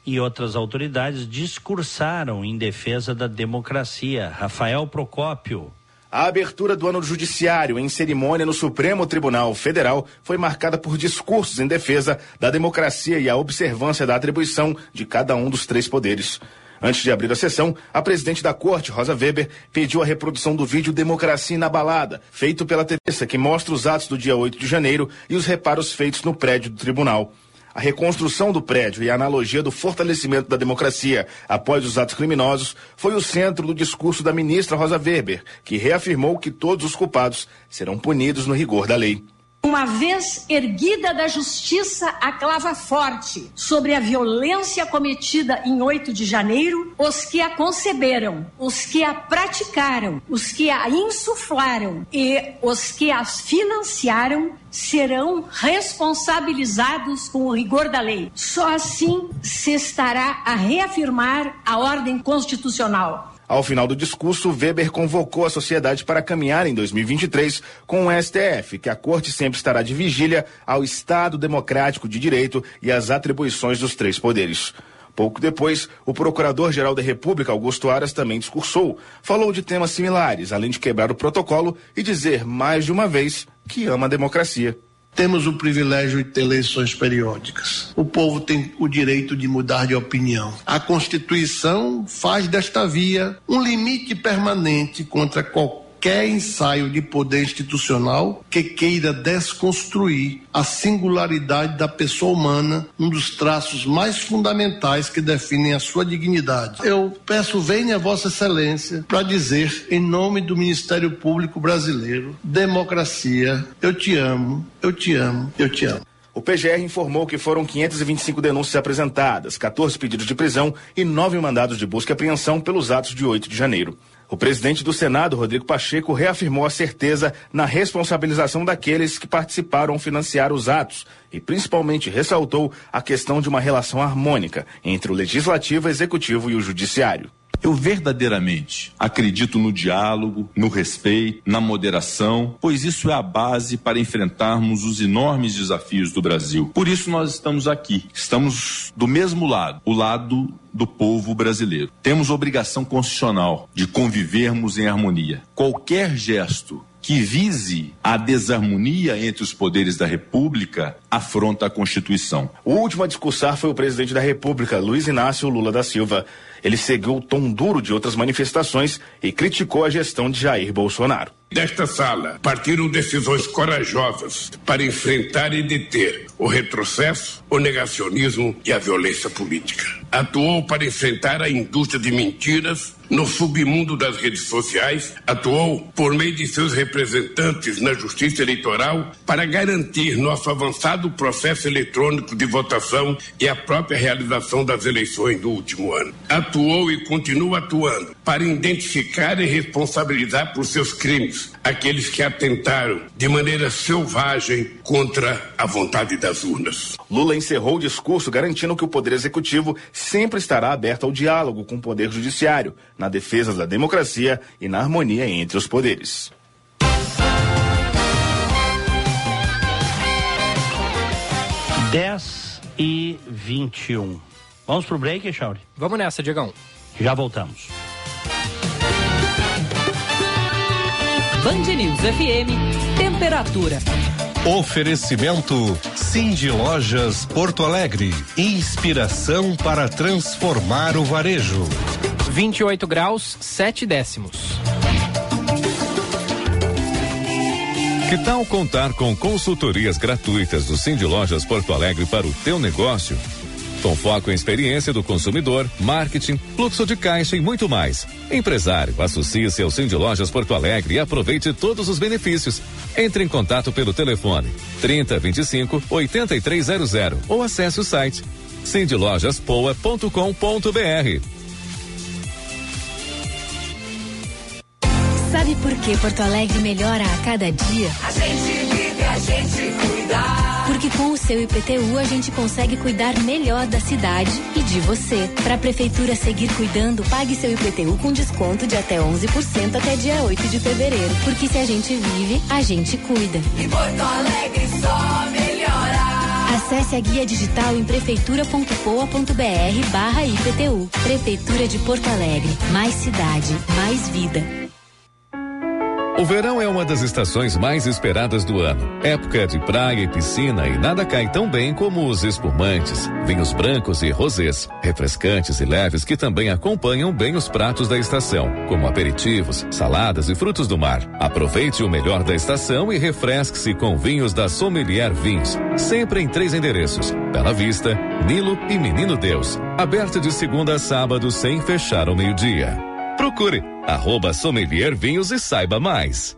e outras autoridades discursaram em defesa da democracia. Rafael Procópio. A abertura do ano judiciário em cerimônia no Supremo Tribunal Federal foi marcada por discursos em defesa da democracia e a observância da atribuição de cada um dos três poderes. Antes de abrir a sessão, a presidente da corte, Rosa Weber, pediu a reprodução do vídeo Democracia Inabalada, feito pela Teresa, que mostra os atos do dia 8 de janeiro e os reparos feitos no prédio do tribunal. A reconstrução do prédio e a analogia do fortalecimento da democracia após os atos criminosos foi o centro do discurso da ministra Rosa Weber, que reafirmou que todos os culpados serão punidos no rigor da lei. Uma vez erguida da justiça a clava forte sobre a violência cometida em 8 de janeiro, os que a conceberam, os que a praticaram, os que a insuflaram e os que as financiaram serão responsabilizados com o rigor da lei. Só assim se estará a reafirmar a ordem constitucional. Ao final do discurso, Weber convocou a sociedade para caminhar em 2023 com o STF, que a corte sempre estará de vigília ao Estado democrático de direito e às atribuições dos três poderes. Pouco depois, o Procurador-Geral da República, Augusto Aras, também discursou. Falou de temas similares, além de quebrar o protocolo e dizer mais de uma vez que ama a democracia. Temos o privilégio de ter eleições periódicas. O povo tem o direito de mudar de opinião. A Constituição faz desta via um limite permanente contra qualquer qualquer ensaio de poder institucional que queira desconstruir a singularidade da pessoa humana, um dos traços mais fundamentais que definem a sua dignidade. Eu peço venha Vossa Excelência para dizer, em nome do Ministério Público Brasileiro, democracia, eu te amo, eu te amo, eu te amo. O PGR informou que foram 525 denúncias apresentadas, 14 pedidos de prisão e nove mandados de busca e apreensão pelos atos de 8 de janeiro. O presidente do Senado, Rodrigo Pacheco, reafirmou a certeza na responsabilização daqueles que participaram financiar os atos e principalmente ressaltou a questão de uma relação harmônica entre o legislativo, executivo e o judiciário. Eu verdadeiramente acredito no diálogo, no respeito, na moderação, pois isso é a base para enfrentarmos os enormes desafios do Brasil. Por isso nós estamos aqui. Estamos do mesmo lado, o lado do povo brasileiro. Temos obrigação constitucional de convivermos em harmonia. Qualquer gesto que vise a desarmonia entre os poderes da República afronta a Constituição. O último a discursar foi o presidente da República, Luiz Inácio Lula da Silva. Ele seguiu o tom duro de outras manifestações e criticou a gestão de Jair Bolsonaro. Desta sala partiram decisões corajosas para enfrentar e deter o retrocesso, o negacionismo e a violência política. Atuou para enfrentar a indústria de mentiras no submundo das redes sociais, atuou por meio de seus representantes na Justiça Eleitoral para garantir nosso avançado processo eletrônico de votação e a própria realização das eleições do último ano. Atuou e continua atuando para identificar e responsabilizar por seus crimes aqueles que atentaram de maneira selvagem contra a vontade das urnas. Lula encerrou o discurso garantindo que o Poder Executivo sempre estará aberto ao diálogo com o Poder Judiciário, na defesa da democracia e na harmonia entre os poderes. Dez e vinte e um. Vamos pro break, Chauri? Vamos nessa, Diegão. Já voltamos. Band News FM, temperatura. Oferecimento Cindy Lojas Porto Alegre. Inspiração para transformar o varejo. 28 graus, 7 décimos. Que tal contar com consultorias gratuitas do Cindy Lojas Porto Alegre para o teu negócio? Com foco em experiência do consumidor, marketing, fluxo de caixa e muito mais. Empresário, associe-se ao Cindy Lojas Porto Alegre e aproveite todos os benefícios. Entre em contato pelo telefone 3025 8300 ou acesse o site cindylojaspoa.com.br. Sabe por que Porto Alegre melhora a cada dia? A gente vive, a gente cuida. Porque com o seu IPTU a gente consegue cuidar melhor da cidade e de você. Para a prefeitura seguir cuidando, pague seu IPTU com desconto de até 11% até dia 8 de fevereiro. Porque se a gente vive, a gente cuida. E Porto Alegre só melhora. Acesse a guia digital em prefeitura.poa.br barra IPTU. Prefeitura de Porto Alegre. Mais cidade, mais vida. O verão é uma das estações mais esperadas do ano. Época de praia e piscina e nada cai tão bem como os espumantes, vinhos brancos e rosés, refrescantes e leves que também acompanham bem os pratos da estação, como aperitivos, saladas e frutos do mar. Aproveite o melhor da estação e refresque-se com vinhos da Sommelier Vinhos, sempre em três endereços: Bela Vista, Nilo e Menino Deus. Aberto de segunda a sábado sem fechar ao meio-dia. Procure arroba Sommelier Vinhos e saiba mais.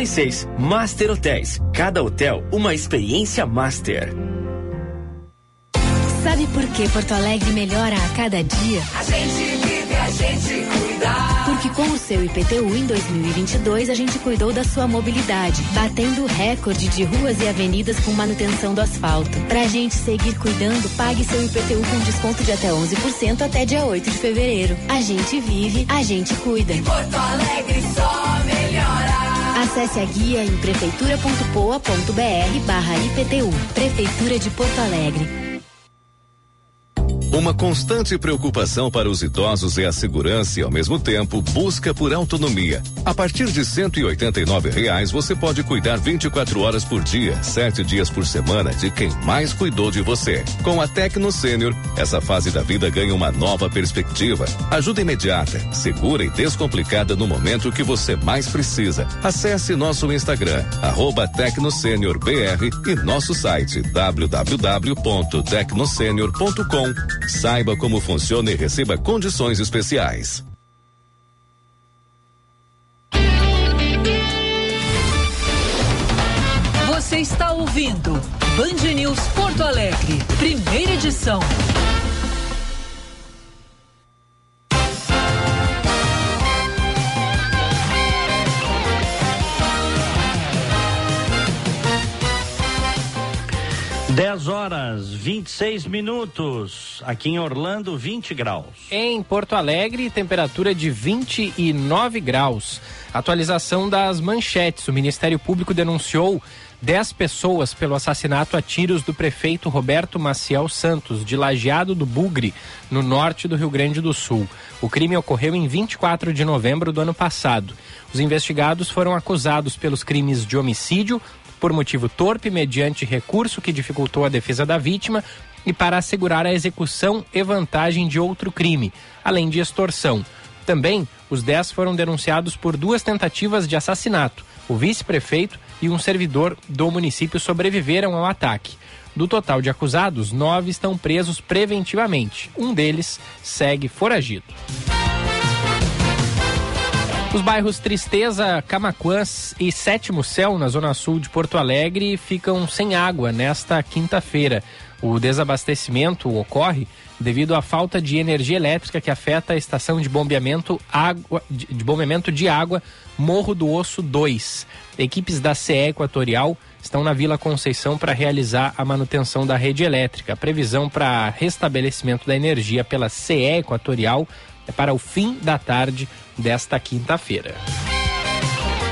2766. Master Hotéis. Cada hotel uma experiência master. Sabe por que Porto Alegre melhora a cada dia? A gente vive, a gente cuida. Porque com o seu IPTU em 2022 a gente cuidou da sua mobilidade, batendo o recorde de ruas e avenidas com manutenção do asfalto. Pra gente seguir cuidando, pague seu IPTU com desconto de até 11% até dia 8 de fevereiro. A gente vive, a gente cuida. Porto Alegre só melhora. Acesse a guia em prefeitura.poa.br barra IPTU. Prefeitura de Porto Alegre. Uma constante preocupação para os idosos é a segurança e, ao mesmo tempo, busca por autonomia. A partir de 189 reais, você pode cuidar 24 horas por dia, sete dias por semana, de quem mais cuidou de você. Com a Tecno Sênior, essa fase da vida ganha uma nova perspectiva. Ajuda imediata, segura e descomplicada no momento que você mais precisa. Acesse nosso Instagram, arroba e nosso site www.tecnosenior.com Saiba como funciona e receba condições especiais. Você está ouvindo Band News Porto Alegre, primeira edição. Dez horas 26 minutos. Aqui em Orlando, 20 graus. Em Porto Alegre, temperatura de 29 graus. Atualização das manchetes. O Ministério Público denunciou 10 pessoas pelo assassinato a tiros do prefeito Roberto Maciel Santos, de Lajeado do Bugre, no norte do Rio Grande do Sul. O crime ocorreu em 24 de novembro do ano passado. Os investigados foram acusados pelos crimes de homicídio, por motivo torpe mediante recurso que dificultou a defesa da vítima e para assegurar a execução e vantagem de outro crime, além de extorsão. Também, os 10 foram denunciados por duas tentativas de assassinato. O vice-prefeito e um servidor do município sobreviveram ao ataque. Do total de acusados, nove estão presos preventivamente. Um deles segue foragido. Os bairros Tristeza, Camaquãs e Sétimo Céu, na zona sul de Porto Alegre, ficam sem água nesta quinta-feira. O desabastecimento ocorre devido à falta de energia elétrica que afeta a estação de bombeamento, água, de bombeamento de água Morro do Osso 2. Equipes da CE Equatorial estão na Vila Conceição para realizar a manutenção da rede elétrica. A previsão para restabelecimento da energia pela CE Equatorial é para o fim da tarde desta quinta-feira.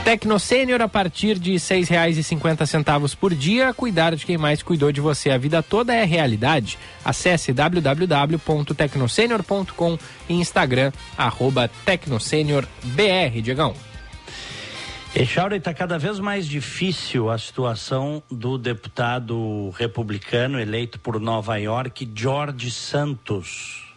Tecnosênior a partir de R$ 6,50 por dia. Cuidar de quem mais cuidou de você a vida toda é realidade. Acesse www.tecnosenior.com e Instagram, arroba tecnosenior.br, Diegão. Echauri, está cada vez mais difícil a situação do deputado republicano eleito por Nova York, George Santos.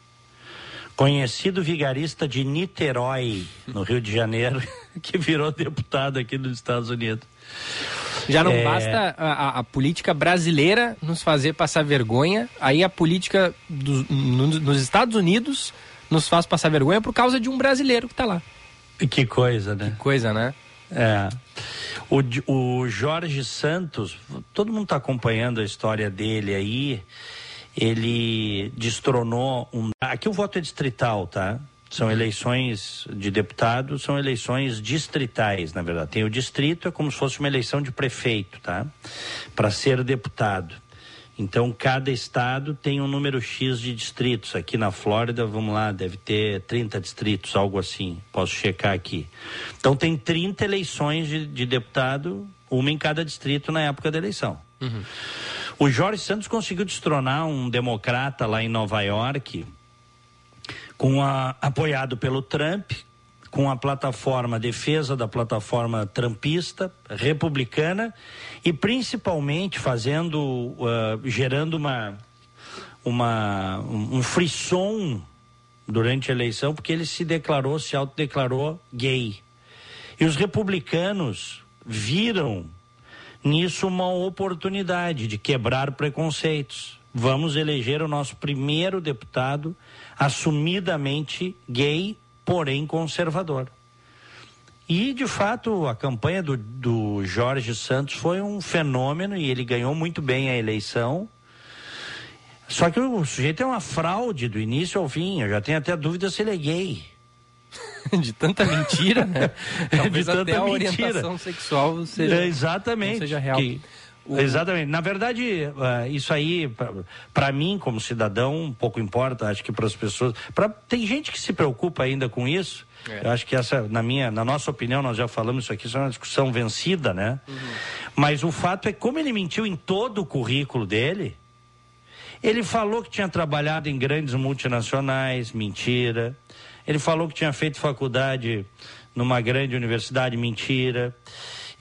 Conhecido vigarista de Niterói, no Rio de Janeiro, que virou deputado aqui nos Estados Unidos. Já não É, basta a, a- política brasileira nos fazer passar vergonha, aí a política dos- no- nos Estados Unidos nos faz passar vergonha por causa de um brasileiro que está lá. Que coisa, né? Que coisa, né? É. O, o Jorge Santos, todo mundo está acompanhando a história dele aí. Ele destronou um. Aqui o voto é distrital, tá? São eleições de deputado, são eleições distritais, na verdade. Tem o distrito, é como se fosse uma eleição de prefeito, tá? Para ser deputado. Então, cada estado tem um número X de distritos. Aqui na Flórida, vamos lá, deve ter 30 distritos, algo assim. Posso checar aqui. Então, tem 30 eleições de, de deputado, uma em cada distrito na época da eleição. Uhum. O Jorge Santos conseguiu destronar um democrata lá em Nova York, com a, apoiado pelo Trump, com a plataforma defesa da plataforma trumpista, republicana e principalmente fazendo, uh, gerando uma, uma, um um frisson durante a eleição, porque ele se declarou, se autodeclarou gay. E os republicanos viram nisso uma oportunidade de quebrar preconceitos. Vamos eleger o nosso primeiro deputado assumidamente gay, porém conservador. E, de fato, a campanha do, do Jorge Santos foi um fenômeno e ele ganhou muito bem a eleição. Só que o sujeito é uma fraude do início ao fim. Eu já tenho até dúvida se ele é gay. De tanta mentira, né? Talvez De tanta até a mentira. orientação sexual seja, É, exatamente. seja real. Que- Exatamente. Na verdade, ah, isso aí, para mim, como cidadão, pouco importa, acho que para as pessoas. Pra, tem gente que se preocupa ainda com isso. É. Eu acho que essa, na minha, na nossa opinião, nós já falamos isso aqui, isso é uma discussão vencida, né? Mas o fato é que, como ele mentiu em todo o currículo dele, ele falou que tinha trabalhado em grandes multinacionais, mentira. Ele falou que tinha feito faculdade numa grande universidade, mentira.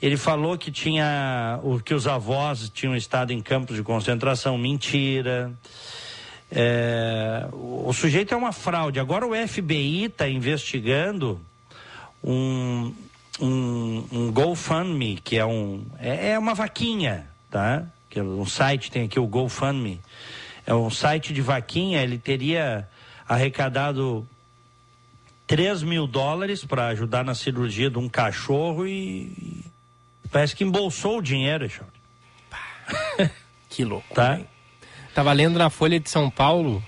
Ele falou que tinha o que os avós tinham estado em campos de concentração, mentira. É, o, sujeito é uma fraude. Agora o FBI está investigando um, um, um GoFundMe, que é um é, é uma vaquinha, tá? Que é um site tem aqui o GoFundMe. É um site de vaquinha. Ele teria arrecadado 3 mil dólares para ajudar na cirurgia de um cachorro e, parece que embolsou o dinheiro, Charles. Que louco. Tá? Tava lendo na Folha de São Paulo,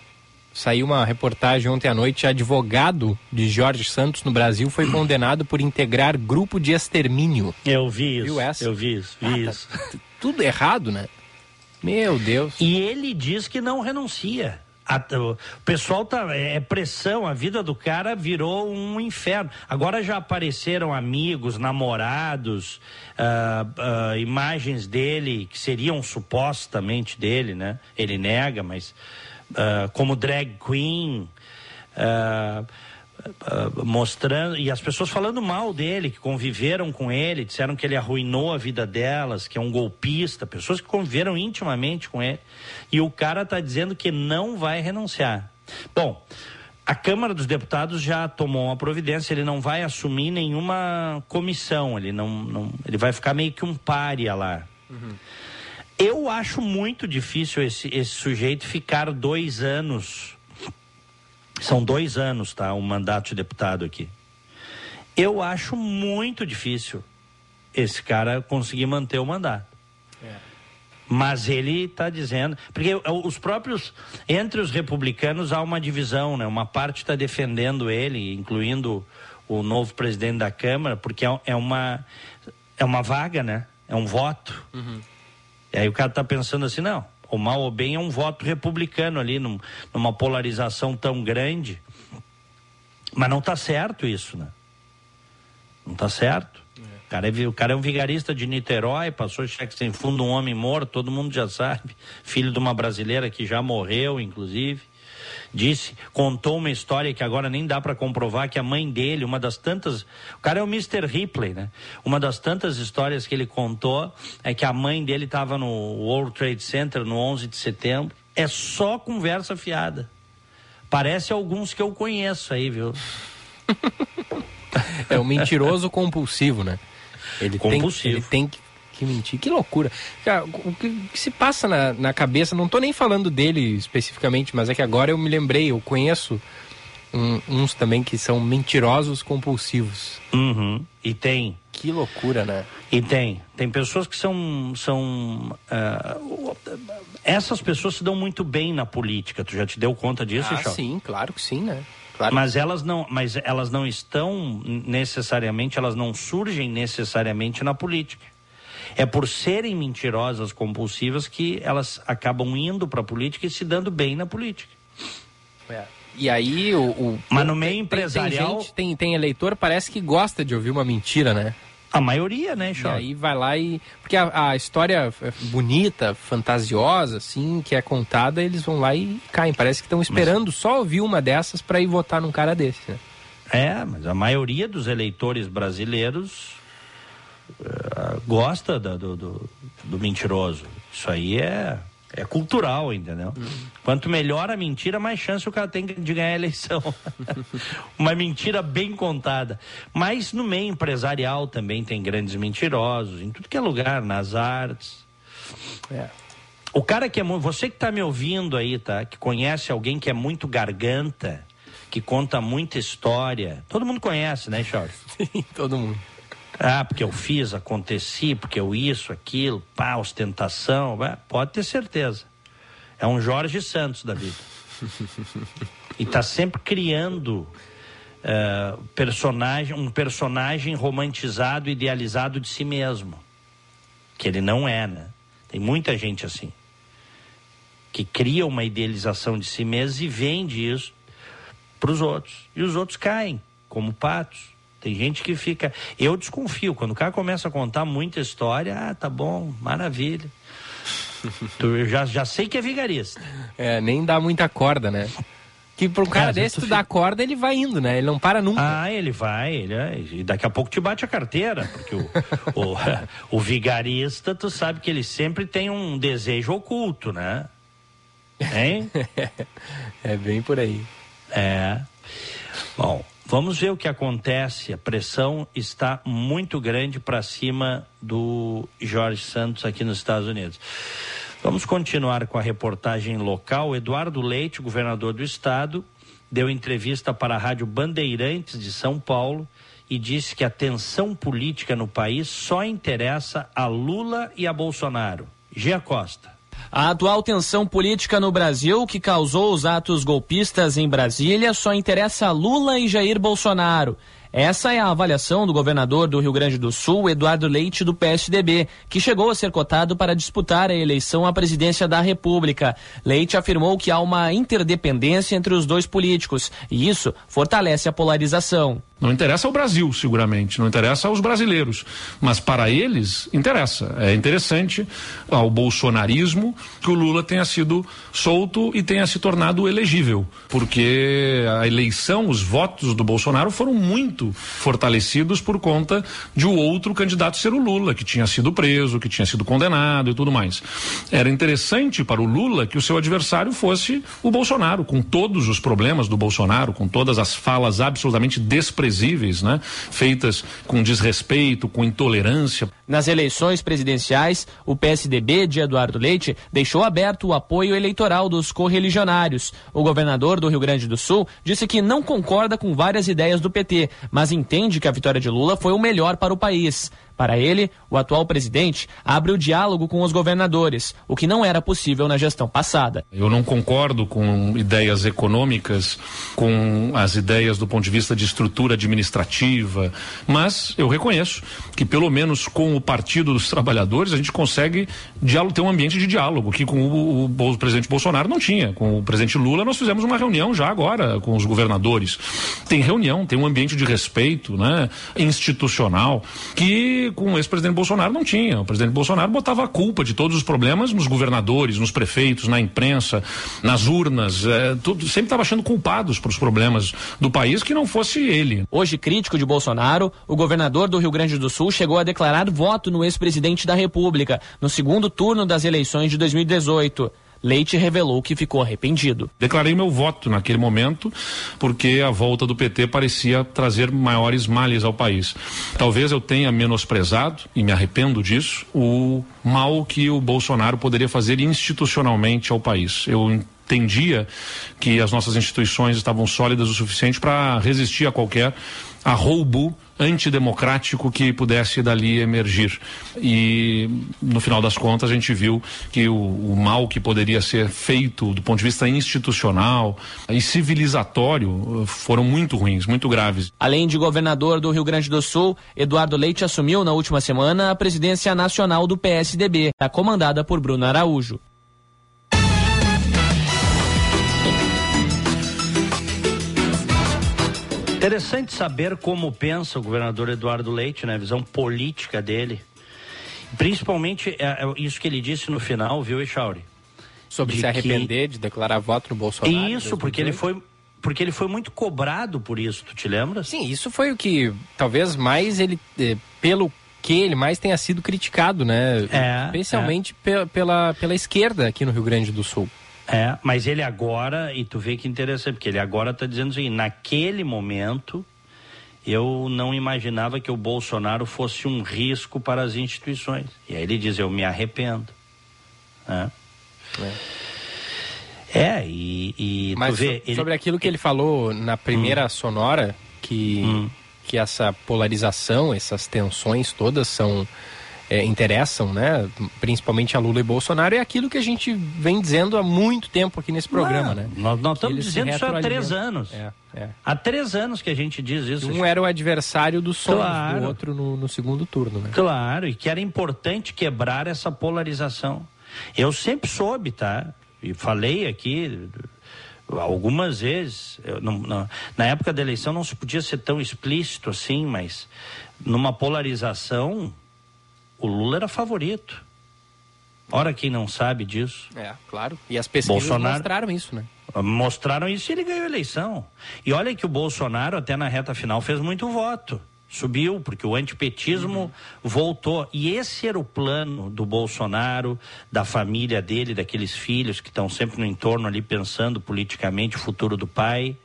saiu uma reportagem ontem à noite, advogado de Jorge Santos no Brasil foi condenado por integrar grupo de extermínio. Eu vi isso. Viu essa? Eu vi isso. Vi Ah, tá isso. Tudo errado, né? Meu Deus. E ele diz que não renuncia. A- o pessoal tá é pressão, a vida do cara virou um inferno. Agora já apareceram amigos, namorados, ah, ah, imagens dele que seriam supostamente dele, né? Ele nega, mas ah, como drag queen. ah, ah, mostrando e as pessoas falando mal dele, que conviveram com ele, disseram que ele arruinou a vida delas, que é um golpista, pessoas que conviveram intimamente com ele. E o cara está dizendo que não vai renunciar. Bom, a Câmara dos Deputados já tomou uma providência, ele não vai assumir nenhuma comissão, ele não, não ele vai ficar meio que um pária lá. Eu acho muito difícil esse, esse sujeito ficar dois anos. São dois anos, tá? Um mandato de deputado aqui. Eu acho muito difícil esse cara conseguir manter o mandato. Mas ele está dizendo. Porque os próprios. Entre os republicanos há uma divisão, né? Uma parte está defendendo ele, incluindo o novo presidente da Câmara, porque é, é uma. É uma vaga, né? É um voto. E aí o cara está pensando assim, não, o mal ou bem é um voto republicano ali, num- numa polarização tão grande. Mas não está certo isso, né? Não está certo. O, cara é, o cara é um vigarista de Niterói, passou cheque sem fundo, um homem morto, todo mundo já sabe. Filho de uma brasileira que já morreu, inclusive. Disse, contou uma história que agora nem dá para comprovar que a mãe dele, uma das tantas. O cara é o Mr. Ripley, né? Uma das tantas histórias que ele contou é que a mãe dele estava no World Trade Center no 11 de setembro. É só conversa fiada. Parece alguns que eu conheço aí, viu? É um mentiroso compulsivo, né? Ele Compulsivo. Tem, ele tem que, que mentir. Que loucura. Cara, o que, se passa na, na cabeça, não tô nem falando dele especificamente, mas é que agora eu me lembrei, eu conheço um- uns também que são mentirosos compulsivos. Uhum. E tem. Que loucura, né? E tem. Tem pessoas que são. são ah, essas pessoas se dão muito bem na política. Tu já te deu conta disso, ah, Chau? sim, claro que sim, né? Claro. Mas elas não, mas elas não estão necessariamente, elas não surgem necessariamente na política. É por serem mentirosas compulsivas que elas acabam indo para a política e se dando bem na política. É. E aí o, o Mas no meio tem- empresarial- tem, gente, tem, tem eleitor parece que gosta de ouvir uma mentira, né? A maioria, né, E Chora? aí vai lá e porque a, a história bonita, fantasiosa, assim, que é contada, eles vão lá e caem. Parece que estão esperando só ouvir uma dessas para ir votar num cara desse. Né? É, mas a maioria dos eleitores brasileiros gosta da- do, do, do mentiroso. Isso aí é, é cultural, entendeu? Quanto melhor a mentira, mais chance o cara tem de ganhar a eleição. Uma mentira bem contada. Mas no meio empresarial também tem grandes mentirosos, em tudo que é lugar, nas artes. O cara que é muito. Você que está me ouvindo aí, tá? Que conhece alguém que é muito garganta, que conta muita história. Todo mundo conhece, né, Charles? Sim, todo mundo. Ah, porque eu fiz, aconteci, porque eu isso, aquilo, pá, ostentação. Pode ter certeza. É um Jorge Santos da vida. E tá sempre criando eh, personagem, um personagem romantizado, idealizado de si mesmo. Que ele não é, né? Tem muita gente assim. Que cria uma idealização de si mesmo e vende isso para os outros. E os outros caem, como patos. Tem gente que fica. Eu desconfio, quando o cara começa a contar muita história, ah, tá bom, maravilha. Tu- Eu já, já sei que é vigarista. É, nem dá muita corda, né? Que para um cara Às vezes desse, tu tu dá corda, ele vai indo, né? Ele não para nunca. Ah, ele vai, ele é, e daqui a pouco te bate a carteira, porque o, o, o vigarista, tu sabe que ele sempre tem um desejo oculto, né? Hein? é bem por aí. É. Bom, vamos ver o que acontece. A pressão está muito grande para cima do Jorge Santos aqui nos Estados Unidos. Vamos continuar com a reportagem local. Eduardo Leite, governador do estado, deu entrevista para a Rádio Bandeirantes de São Paulo e disse que a tensão política no país só interessa a Lula e a Bolsonaro. Gia Costa. A atual tensão política no Brasil, que causou os atos golpistas em Brasília, só interessa a Lula e Jair Bolsonaro. Essa é a avaliação do governador do Rio Grande do Sul, Eduardo Leite, do PSDB, que chegou a ser cotado para disputar a eleição à presidência da República. Leite afirmou que há uma interdependência entre os dois políticos e isso fortalece a polarização. Não interessa ao Brasil, seguramente, não interessa aos brasileiros, mas para eles interessa. É interessante ao bolsonarismo que o Lula tenha sido solto e tenha se tornado elegível, porque a eleição, os votos do Bolsonaro foram muito fortalecidos por conta de o outro candidato ser o Lula, que tinha sido preso, que tinha sido condenado e tudo mais. Era interessante para o Lula que o seu adversário fosse o Bolsonaro, com todos os problemas do Bolsonaro, com todas as falas absolutamente desprezíveis, né? Feitas com desrespeito, com intolerância. Nas eleições presidenciais, o PSDB de Eduardo Leite deixou aberto o apoio eleitoral dos correligionários. O governador do Rio Grande do Sul disse que não concorda com várias ideias do PT, mas entende que a vitória de Lula foi o melhor para o país. Para ele, o atual presidente abre o diálogo com os governadores, o que não era possível na gestão passada. Eu não concordo com ideias econômicas, com as ideias do ponto de vista de estrutura administrativa, mas eu reconheço que pelo menos com o Partido dos Trabalhadores a gente consegue ter um ambiente de diálogo que com o, o, o presidente Bolsonaro não tinha. Com o presidente Lula nós fizemos uma reunião já agora com os governadores. Tem reunião, tem um ambiente de respeito, né, institucional que com o ex-presidente Bolsonaro não tinha. O presidente Bolsonaro botava a culpa de todos os problemas nos governadores, nos prefeitos, na imprensa, nas urnas, é, tudo, sempre estava achando culpados para os problemas do país que não fosse ele. Hoje, crítico de Bolsonaro, o governador do Rio Grande do Sul chegou a declarar voto no ex-presidente da República, no segundo turno das eleições de 2018. Leite revelou que ficou arrependido. Declarei meu voto naquele momento, porque a volta do PT parecia trazer maiores males ao país. Talvez eu tenha menosprezado, e me arrependo disso, o mal que o Bolsonaro poderia fazer institucionalmente ao país. Eu entendia que as nossas instituições estavam sólidas o suficiente para resistir a qualquer arroubo antidemocrático que pudesse dali emergir. E no final das contas a gente viu que o, o mal que poderia ser feito do ponto de vista institucional e civilizatório eh, foram muito ruins, muito graves. Além de governador do Rio Grande do Sul, Eduardo Leite assumiu na última semana a presidência nacional do PSDB, comandada por Bruno Araújo. Interessante saber como pensa o governador Eduardo Leite, né? A visão política dele. Principalmente é, é isso que ele disse no final, viu, Echauri? Sobre de se arrepender que... de declarar voto no Bolsonaro. Isso, porque ele foi porque ele foi muito cobrado por isso, tu te lembras? Sim, isso foi o que talvez mais ele eh, pelo que ele mais tenha sido criticado, né? É, Especialmente é. Pela, pela, pela esquerda aqui no Rio Grande do Sul. É, mas ele agora, e tu vê que interessante, porque ele agora está dizendo assim, naquele momento eu não imaginava que o Bolsonaro fosse um risco para as instituições. E aí ele diz, eu me arrependo. É, é. é e, e Mas vê, so, sobre aquilo que ele falou na primeira hum. sonora, que, hum. que essa polarização, essas tensões todas são é, interessam, né? Principalmente a Lula e Bolsonaro, é aquilo que a gente vem dizendo há muito tempo aqui nesse programa, Não, né? Nós, nós estamos dizendo isso há três anos. É, é. Há três anos que a gente diz isso. Um era o adversário do sonhos claro. do outro no, no segundo turno, né? Claro, e que era importante quebrar essa polarização. Eu sempre soube, tá? E falei aqui algumas vezes, não, não, na época da eleição não se podia ser tão explícito assim, mas numa polarização o Lula era favorito. Ora, quem não sabe disso. É, claro. E as pesquisas Bolsonaro... mostraram isso, né? Mostraram isso e ele ganhou a eleição. E olha que o Bolsonaro, até na reta final, fez muito voto. Subiu, porque o antipetismo uhum. voltou. E esse era o plano do Bolsonaro, da família dele, daqueles filhos que estão sempre no entorno ali pensando politicamente o futuro do pai.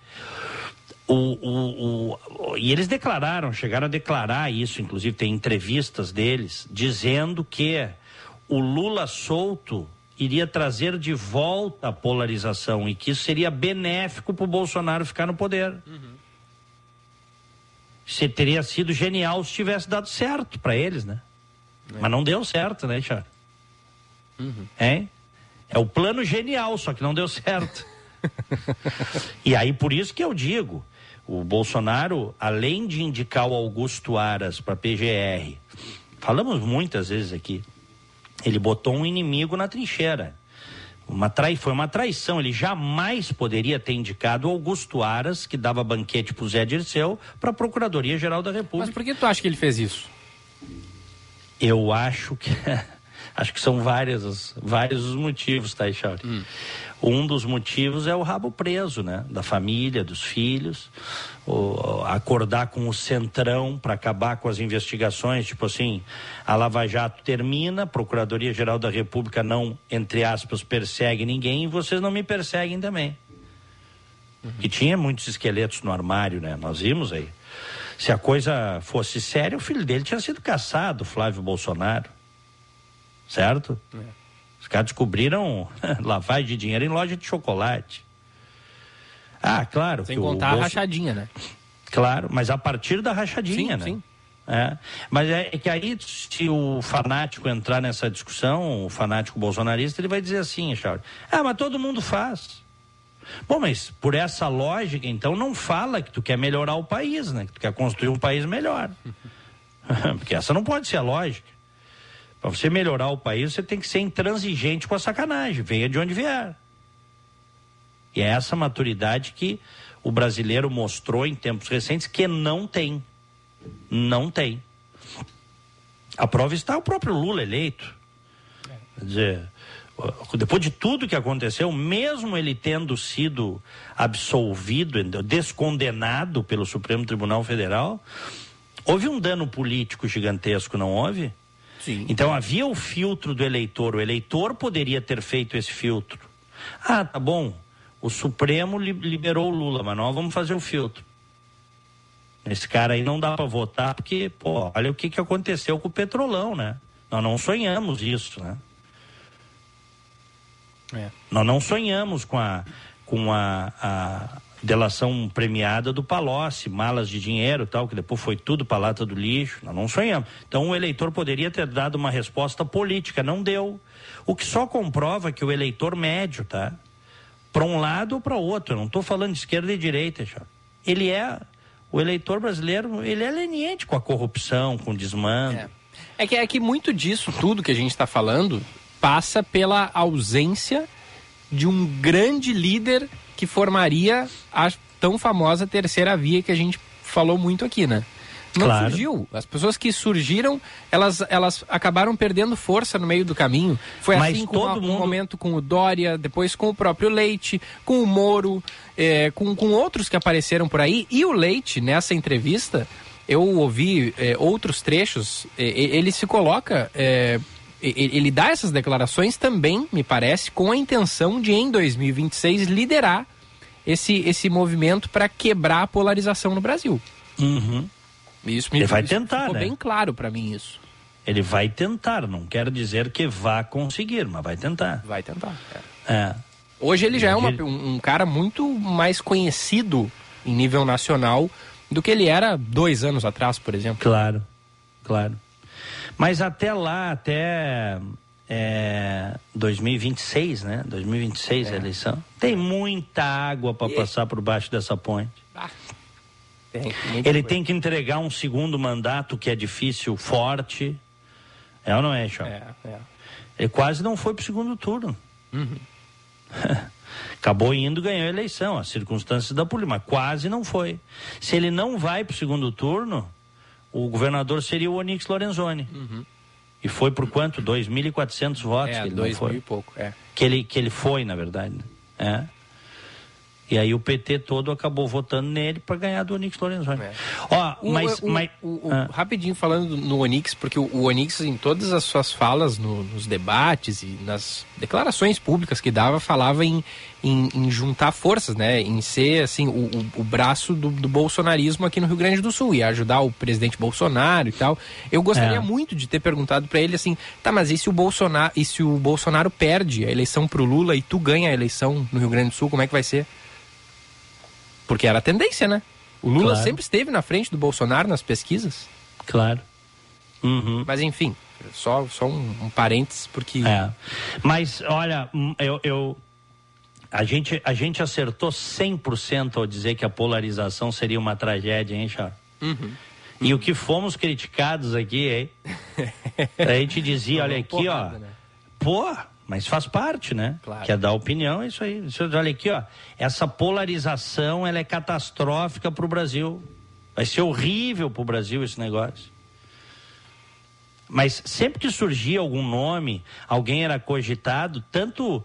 O, o, o, e eles declararam, chegaram a declarar isso, inclusive tem entrevistas deles, dizendo que o Lula solto iria trazer de volta a polarização e que isso seria benéfico para o Bolsonaro ficar no poder. Uhum. Isso teria sido genial se tivesse dado certo para eles, né? É. Mas não deu certo, né, Charles? Uhum. É? É o plano genial, só que não deu certo. e aí, por isso que eu digo, o Bolsonaro, além de indicar o Augusto Aras para PGR, falamos muitas vezes aqui, ele botou um inimigo na trincheira. Uma trai... Foi uma traição. Ele jamais poderia ter indicado o Augusto Aras, que dava banquete para o Zé Dirceu, para a Procuradoria-Geral da República. Mas por que tu acha que ele fez isso? Eu acho que. acho que são vários, vários os motivos, tá, Chauri? Hum. Um dos motivos é o rabo preso, né? Da família, dos filhos, o, acordar com o centrão para acabar com as investigações, tipo assim, a Lava Jato termina, Procuradoria-Geral da República não, entre aspas, persegue ninguém e vocês não me perseguem também. Uhum. Que tinha muitos esqueletos no armário, né? Nós vimos aí. Se a coisa fosse séria, o filho dele tinha sido caçado, Flávio Bolsonaro. Certo? É. Os caras descobriram lavagem de dinheiro em loja de chocolate. Ah, claro. Sem contar bolso... a rachadinha, né? Claro, mas a partir da rachadinha, sim, né? Sim. É. Mas é, é, que aí, se o fanático entrar nessa discussão, o fanático bolsonarista, ele vai dizer assim, Charles, ah, mas todo mundo faz. Bom, mas por essa lógica, então, não fala que tu quer melhorar o país, né? Que tu quer construir um país melhor. Porque essa não pode ser a lógica. Para você melhorar o país, você tem que ser intransigente com a sacanagem, venha de onde vier. E é essa maturidade que o brasileiro mostrou em tempos recentes que não tem. Não tem. A prova está o próprio Lula eleito. Quer dizer, depois de tudo que aconteceu, mesmo ele tendo sido absolvido, descondenado pelo Supremo Tribunal Federal, houve um dano político gigantesco, não houve? Sim. Então havia o filtro do eleitor. O eleitor poderia ter feito esse filtro. Ah, tá bom. O Supremo liberou o Lula, mas nós vamos fazer o filtro. Esse cara aí não dá para votar porque, pô, olha o que, que aconteceu com o Petrolão, né? Nós não sonhamos isso, né? É. Nós não sonhamos com a, com a, a delação premiada do Palocci, malas de dinheiro tal, que depois foi tudo para lata do lixo. Nós não sonhamos. Então o eleitor poderia ter dado uma resposta política, não deu. O que só comprova que o eleitor médio, tá? Para um lado ou para outro, não estou falando de esquerda e direita, já. ele é o eleitor brasileiro, ele é leniente com a corrupção, com o desmando. É. É que, é que muito disso, tudo que a gente está falando, passa pela ausência de um grande líder que formaria a tão famosa terceira via que a gente falou muito aqui, né? Não Claro. surgiu. As pessoas que surgiram, elas, elas acabaram perdendo força no meio do caminho. Foi Mas assim com todo um mundo- momento com o Dória, depois com o próprio Leite, com o Moro, é, com, com outros que apareceram por aí. E o Leite, nessa entrevista, eu ouvi é, outros trechos, é, é, ele se coloca. É, ele dá essas declarações também, me parece, com a intenção de, em 2026, liderar esse, esse movimento para quebrar a polarização no Brasil. Uhum. Isso me Ele vai isso tentar, ficou né? bem claro para mim isso. Ele vai tentar, não quer dizer que vá conseguir, mas vai tentar. Vai tentar. É. Hoje ele já é uma- um, um cara muito mais conhecido em nível nacional do que ele era dois anos atrás, por exemplo. Claro, claro. Mas até lá, até é, 2026, né? 2026 a eleição. Tem muita água para passar por baixo dessa ponte. Tem, Ele tem que entregar um segundo mandato que é difícil, forte. É ou não é, Chão? É, é. Ele quase não foi pro segundo turno. Acabou indo, ganhou a eleição, as circunstâncias da política, mas quase não foi. Se ele não vai pro segundo turno, o governador seria o Onix Lorenzoni. E foi por quanto? 2.400 votos É, que ele dois foi. mil e pouco, é. Que ele, que ele foi, na verdade. né? É. E aí o PT todo acabou votando nele para ganhar do Onix Lorenzoni. Ó, O- mas... o- mas o- ah. Rapidinho falando no Onix, porque o, Onix, em todas as suas falas, no- nos debates e nas declarações públicas que dava, falava em, em, em juntar forças, né? Em ser, assim, o, o, o braço do, do bolsonarismo aqui no Rio Grande do Sul e ajudar o presidente Bolsonaro e tal. Eu gostaria É. muito de ter perguntado para ele assim, tá, mas e se o Bolsonaro, e se o Bolsonaro perde a eleição pro Lula e tu ganha a eleição no Rio Grande do Sul, como é que vai ser? Porque era a tendência, né? O Lula Claro. sempre esteve na frente do Bolsonaro nas pesquisas. Claro. Uhum. Mas enfim, só, só um, um parênteses, porque. É. Mas, olha, hum, eu, eu- a, gente, a gente acertou 100% ao dizer que a polarização seria uma tragédia, hein, Charles? Uhum. E o que fomos criticados aqui, hein? a gente dizia, olha aqui, porrada, ó. né? Pô, mas faz parte, né? Claro. Que é dar opinião, é isso aí. Olha aqui, ó. Essa polarização, ela é catastrófica para o Brasil. Vai ser horrível para o Brasil esse negócio. Mas sempre que surgia algum nome, alguém era cogitado, tanto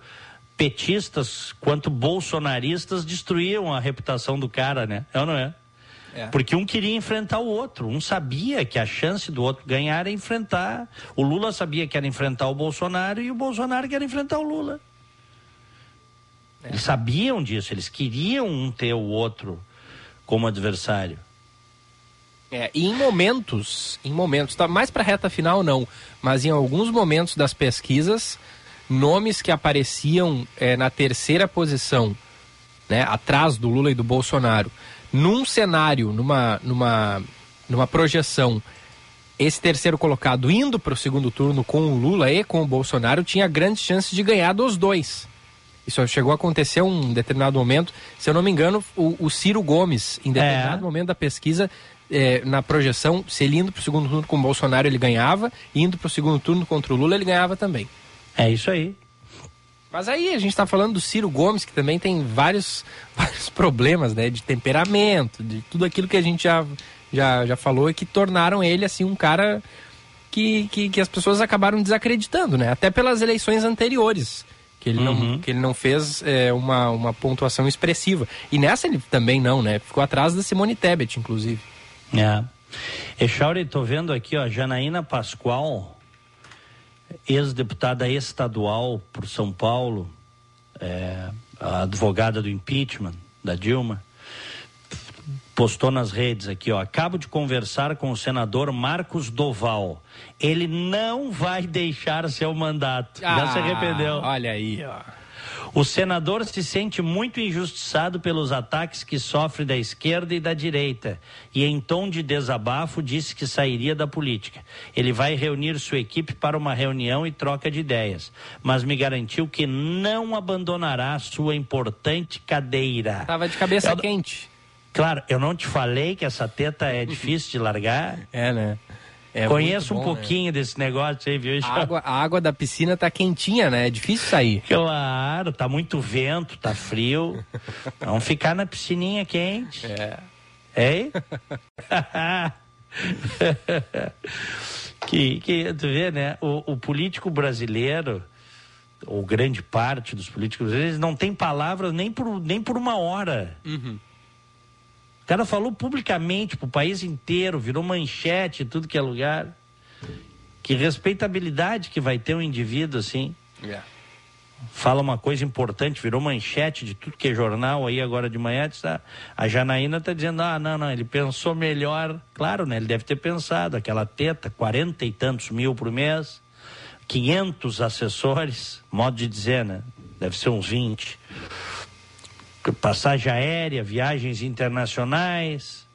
petistas quanto bolsonaristas destruíam a reputação do cara, né? É ou não é? É. Porque um queria enfrentar o outro. Um sabia que a chance do outro ganhar era enfrentar. O Lula sabia que era enfrentar o Bolsonaro e o Bolsonaro que era enfrentar o Lula. Eles sabiam disso, eles queriam um ter o outro como adversário. É, e em momentos, em momentos, tá mais para reta final não, mas em alguns momentos das pesquisas, nomes que apareciam é, na terceira posição, né, atrás do Lula e do Bolsonaro, num cenário, numa, numa, numa projeção, esse terceiro colocado indo para o segundo turno com o Lula e com o Bolsonaro tinha grandes chances de ganhar dos dois. Isso chegou a acontecer um determinado momento. Se eu não me engano, o, o Ciro Gomes, em determinado momento da pesquisa, eh, na projeção, se ele indo para o segundo turno com o Bolsonaro, ele ganhava, indo para o segundo turno contra o Lula, ele ganhava também. É isso aí. Mas aí a gente está falando do Ciro Gomes, que também tem vários, vários problemas, né? De temperamento, de tudo aquilo que a gente já, já, já falou e que tornaram ele, assim, um cara que, que, que as pessoas acabaram desacreditando, né? Até pelas eleições anteriores. Que ele, não, Uhum. que ele não fez é, uma, uma pontuação expressiva. E nessa ele também não, né? Ficou atrás da Simone Tebet, inclusive. É. Echauri, tô vendo aqui, ó, Janaína Pascoal, ex-deputada estadual por São Paulo, é, a advogada do impeachment da Dilma, postou nas redes aqui, ó, acabo de conversar com o senador Marcos Doval. Ele não vai deixar seu mandato. Já se Ah, arrependeu. Olha aí, ó. O senador se sente muito injustiçado pelos ataques que sofre da esquerda e da direita e, em tom de desabafo, disse que sairia da política. Ele vai reunir sua equipe para uma reunião e troca de ideias, mas me garantiu que não abandonará sua importante cadeira. Tava de cabeça Eu- quente. Claro, eu não te falei que essa teta é difícil de largar? É, né? É Conheço muito um bom, pouquinho desse negócio aí, viu? A água, a água da piscina tá quentinha, né? É difícil sair. Claro, tá muito vento, tá frio. Vamos ficar na piscininha quente. É. Hein? que, que, tu vê, né? O, o político brasileiro, ou grande parte dos políticos brasileiros, não tem palavras nem por, nem por uma hora. O cara falou publicamente pro país inteiro, virou manchete tudo que é lugar. Que respeitabilidade que vai ter um indivíduo assim. Fala uma coisa importante, virou manchete de tudo que é jornal aí agora de manhã. ah, A Janaína tá dizendo, ah, não, não, ele pensou melhor. Claro, né? Ele deve ter pensado, aquela teta, quarenta e tantos mil por mês, 500 assessores, modo de dizer, né? Deve ser uns 20 passagem aérea, viagens internacionais,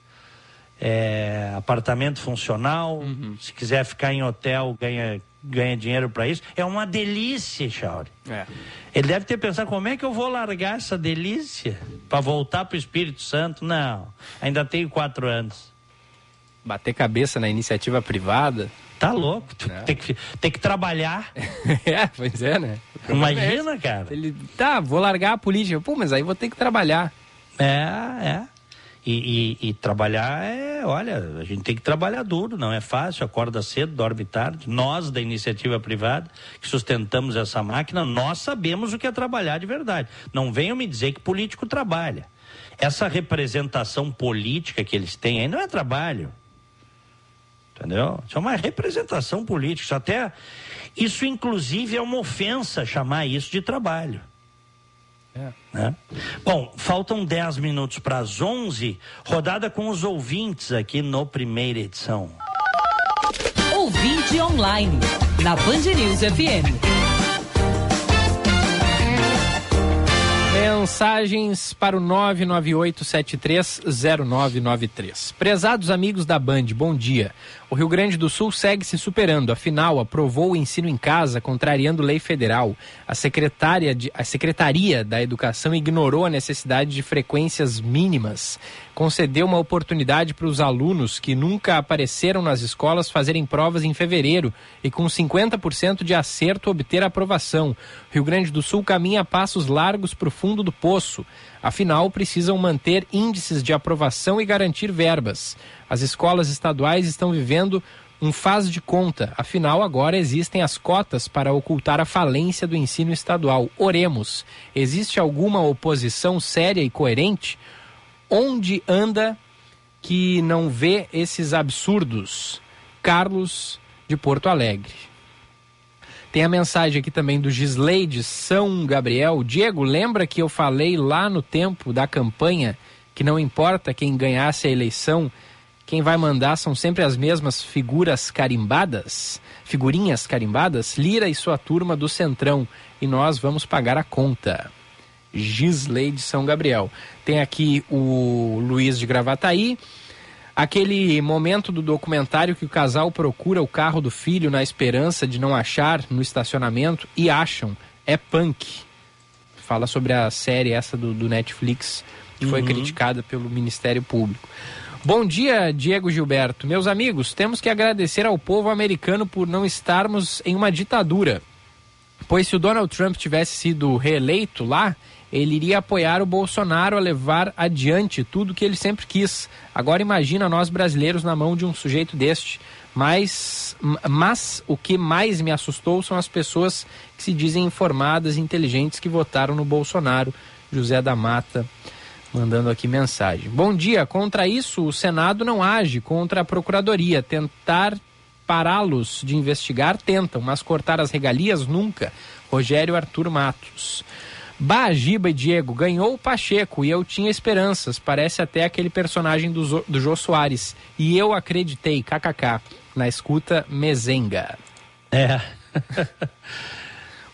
é, apartamento funcional. Se quiser ficar em hotel, ganha, ganha dinheiro para isso. É uma delícia, Chauri. É. Ele deve ter pensado como é que eu vou largar essa delícia para voltar para o Espírito Santo? Não, ainda tenho quatro anos. Bater cabeça na iniciativa privada. Tá louco, tu tem, que, tem que trabalhar. é, pois é, né? Imagina, cara. Ele, tá, vou largar a política. Pô, mas aí vou ter que trabalhar. É, é. E, e- e trabalhar é, olha, a gente tem que trabalhar duro, não é fácil, acorda cedo, dorme tarde. Nós, da iniciativa privada, que sustentamos essa máquina, nós sabemos o que é trabalhar de verdade. Não venham me dizer que político trabalha. Essa representação política que eles têm aí não é trabalho. Entendeu? Isso é uma representação política. Isso até. Isso, inclusive, é uma ofensa chamar isso de trabalho. né? Bom, faltam 10 minutos para as 11, rodada com os ouvintes aqui no primeira edição. Ouvinte online, na Band News FM. Mensagens para o 998730993. Prezados amigos da Band, bom dia. O Rio Grande do Sul segue se superando, afinal, aprovou o ensino em casa, contrariando lei federal. A, secretária de, a Secretaria da Educação ignorou a necessidade de frequências mínimas. Concedeu uma oportunidade para os alunos que nunca apareceram nas escolas fazerem provas em fevereiro e, com 50% de acerto, obter aprovação. Rio Grande do Sul caminha passos largos para o fundo do poço. Afinal, precisam manter índices de aprovação e garantir verbas. As escolas estaduais estão vivendo um faz de conta. Afinal, agora existem as cotas para ocultar a falência do ensino estadual. Oremos. Existe alguma oposição séria e coerente? Onde anda que não vê esses absurdos? Carlos de Porto Alegre. Tem a mensagem aqui também do Gisley de São Gabriel. Diego, lembra que eu falei lá no tempo da campanha que não importa quem ganhasse a eleição, quem vai mandar são sempre as mesmas figuras carimbadas, figurinhas carimbadas? Lira e sua turma do Centrão. E nós vamos pagar a conta. Gisley de São Gabriel. Tem aqui o Luiz de Gravataí. Aquele momento do documentário que o casal procura o carro do filho na esperança de não achar no estacionamento e acham. É punk. Fala sobre a série essa do, do Netflix, que foi Uhum. criticada pelo Ministério Público. Bom dia, Diego Gilberto. Meus amigos, temos que agradecer ao povo americano por não estarmos em uma ditadura. Pois se o Donald Trump tivesse sido reeleito lá, ele iria apoiar o Bolsonaro a levar adiante tudo que ele sempre quis. Agora imagina nós brasileiros na mão de um sujeito deste. Mas, mas o que mais me assustou são as pessoas que se dizem informadas e inteligentes que votaram no Bolsonaro. José da Mata mandando aqui mensagem. Bom dia. Contra isso, o Senado não age contra a Procuradoria. Tentar pará-los de investigar, tentam, mas cortar as regalias nunca. Rogério Arthur Matos. Bah, Giba e Diego, ganhou o Pacheco e eu tinha esperanças. Parece até aquele personagem do, Zo- do Jô Soares. E eu acreditei, kkk. Na escuta, Mezenga. É.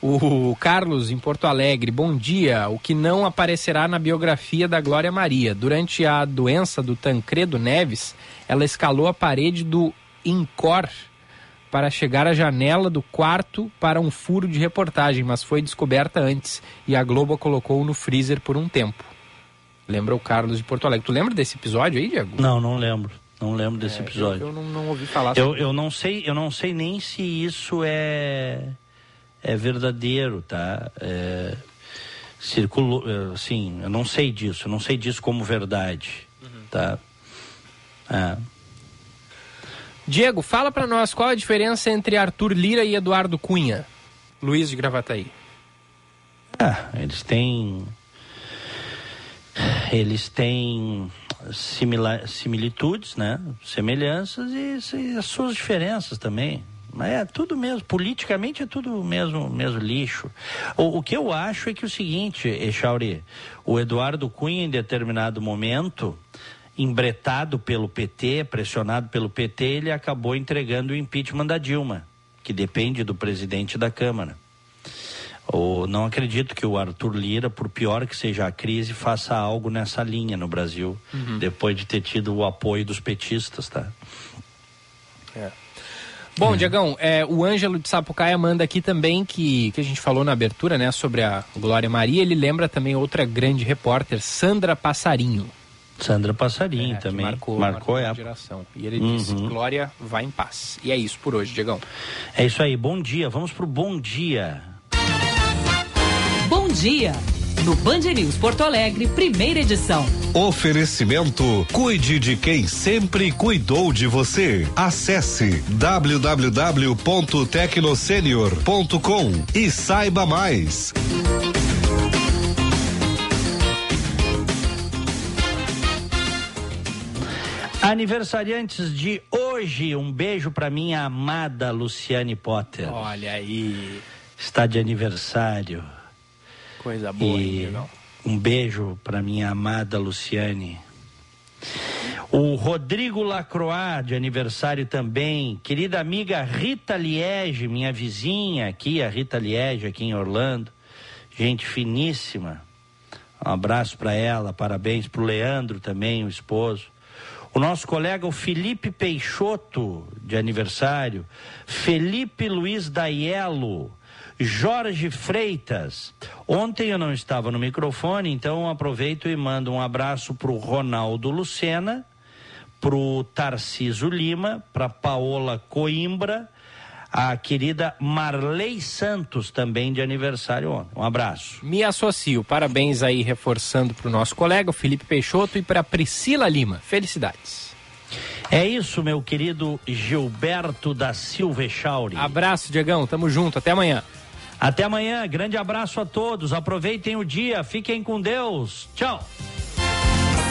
O Carlos, em Porto Alegre, bom dia. O que não aparecerá na biografia da Glória Maria. Durante a doença do Tancredo Neves, ela escalou a parede do Incor para chegar à janela do quarto para um furo de reportagem, mas foi descoberta antes e a Globo a colocou no freezer por um tempo. Lembra o Carlos de Porto Alegre. Tu lembra desse episódio aí, Diego? Não, não lembro. Não lembro desse É, episódio. Eu, eu não, não ouvi falar Eu, sobre eu não sei, eu não sei nem se isso é é verdadeiro, tá? É, circulou, assim, eu não sei disso, eu não sei disso como verdade, tá? É. Diego, fala pra nós qual a diferença entre Arthur Lira e Eduardo Cunha. Luiz de Gravataí. Ah, eles têm eles têm simila- similitudes, né? Semelhanças e, e as suas diferenças também. É tudo mesmo, politicamente é tudo mesmo, mesmo lixo. O, o que eu acho é que o seguinte, Echauri, o Eduardo Cunha, em determinado momento, embretado pelo PT, pressionado pelo PT, ele acabou entregando o impeachment da Dilma, que depende do presidente da Câmara. Ou não acredito que o Arthur Lira, por pior que seja a crise, faça algo nessa linha no Brasil, Uhum. depois de ter tido o apoio dos petistas, tá? É. Bom, Diegão, é, o Ângelo de Sapucaia manda aqui também que, que a gente falou na abertura, né, sobre a Glória Maria. Ele lembra também outra grande repórter, Sandra Passarinho. Sandra Passarinho É, também. marcou, Marcou, marcou é. a geração. E ele disse, Uhum. Glória, vai em paz. E é isso por hoje, Diegão. É isso aí, bom dia. Vamos pro bom dia. Bom dia. No Band News Porto Alegre, primeira edição. Oferecimento Cuide de quem sempre cuidou de você. Acesse www.tecnosenior.com e saiba mais. Aniversariantes de hoje, um beijo pra minha amada Luciane Potter. Olha aí. Está de aniversário. Coisa boa, hein, E Diegão? um beijo para minha amada Luciane. O Rodrigo Lacroix, de aniversário também. Querida amiga Rita Liege, minha vizinha aqui, a Rita Liege, aqui em Orlando. Gente finíssima. Um abraço para ela, parabéns para o Leandro também, o esposo. O nosso colega, o Felipe Peixoto, de aniversário. Felipe Luiz Daiello. Jorge Freitas. Ontem eu não estava no microfone, então aproveito e mando um abraço para o Ronaldo Lucena, para o Tarciso Lima, para Paola Coimbra, a querida Marley Santos, também de aniversário ontem. Um abraço. Me associo. Parabéns aí, reforçando para o nosso colega, o Felipe Peixoto, e para Priscila Lima. Felicidades. É isso, meu querido Gilberto da Silva Echauri. Abraço, Diegão. Tamo junto. Até amanhã. Até amanhã. Grande abraço a todos. Aproveitem o dia. Fiquem com Deus. Tchau.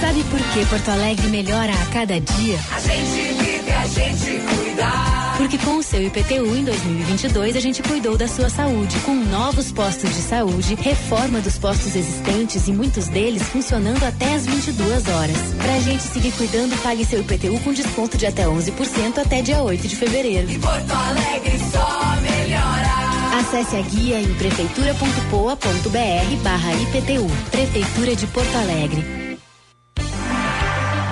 Sabe por que Porto Alegre melhora a cada dia? A gente vive, a gente cuida. Porque com o seu IPTU em 2022 a gente cuidou da sua saúde, com novos postos de saúde, reforma dos postos existentes e muitos deles funcionando até às 22 horas. Pra gente seguir cuidando, pague seu IPTU com desconto de até 11% até dia 8 de fevereiro. E Porto Alegre só melhora. Acesse a guia em prefeitura.poa.br barra IPTU. Prefeitura de Porto Alegre.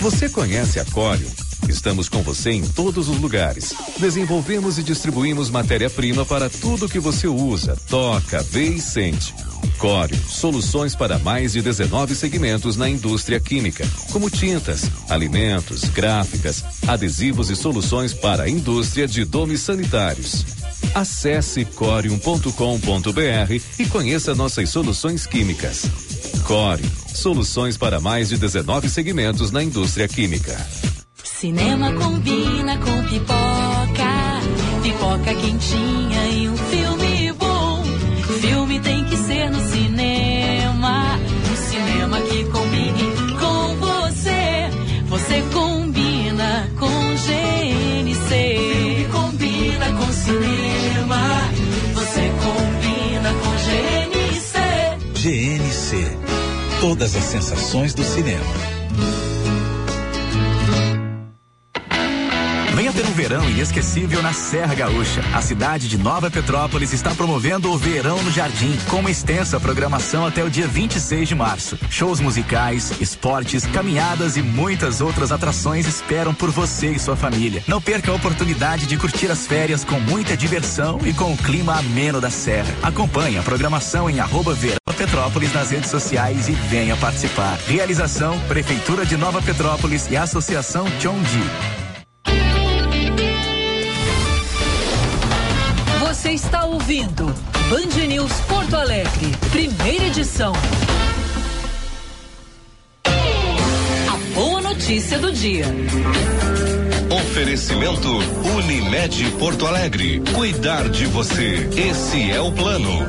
Você conhece a Corium? Estamos com você em todos os lugares. Desenvolvemos e distribuímos matéria-prima para tudo que você usa, toca, vê e sente. Corium, soluções para mais de 19 segmentos na indústria química, como tintas, alimentos, gráficas, adesivos e soluções para a indústria de domes sanitários. Acesse corium.com.br e conheça nossas soluções químicas. Corium, soluções para mais de 19 segmentos na indústria química. Cinema combina com pipoca, pipoca quentinha e um filme bom. Filme tem que ser no cinema, um cinema que combine com você. Você com todas as sensações do cinema. Venha ter um verão inesquecível na Serra Gaúcha. A cidade de Nova Petrópolis está promovendo o Verão no Jardim, com uma extensa programação até o dia 26 de março. Shows musicais, esportes, caminhadas e muitas outras atrações esperam por você e sua família. Não perca a oportunidade de curtir as férias com muita diversão e com o clima ameno da Serra. Acompanhe a programação em arroba Verão Petrópolis nas redes sociais e venha participar. Realização Prefeitura de Nova Petrópolis e Associação Chondi. Você está ouvindo Band News Porto Alegre, primeira edição. A boa notícia do dia. Oferecimento Unimed Porto Alegre. Cuidar de você. Esse é o plano.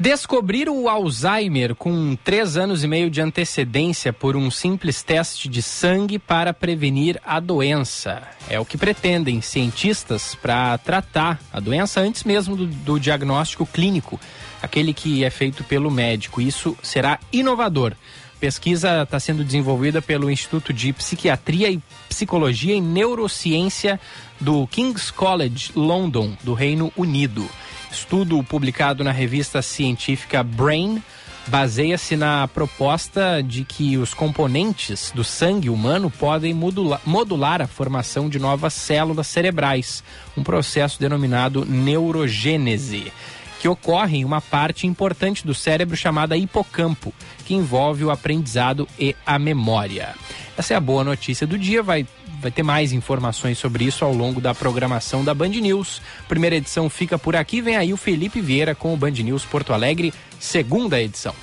Descobrir o Alzheimer com três anos e meio de antecedência por um simples teste de sangue para prevenir a doença. É o que pretendem cientistas para tratar a doença antes mesmo do, do diagnóstico clínico, aquele que é feito pelo médico. Isso será inovador. Pesquisa está sendo desenvolvida pelo Instituto de Psiquiatria e Psicologia e Neurociência do King's College London, do Reino Unido. Estudo publicado na revista científica Brain baseia-se na proposta de que os componentes do sangue humano podem modular, modular, a formação de novas células cerebrais, um processo denominado neurogênese, que ocorre em uma parte importante do cérebro chamada hipocampo, que envolve o aprendizado e a memória. Essa é a boa notícia do dia, vai vai ter mais informações sobre isso ao longo da programação da Band News. Primeira edição fica por aqui, vem aí o Felipe Vieira com o Band News Porto Alegre, segunda edição.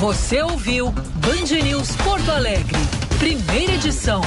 Você ouviu Band News Porto Alegre, primeira edição.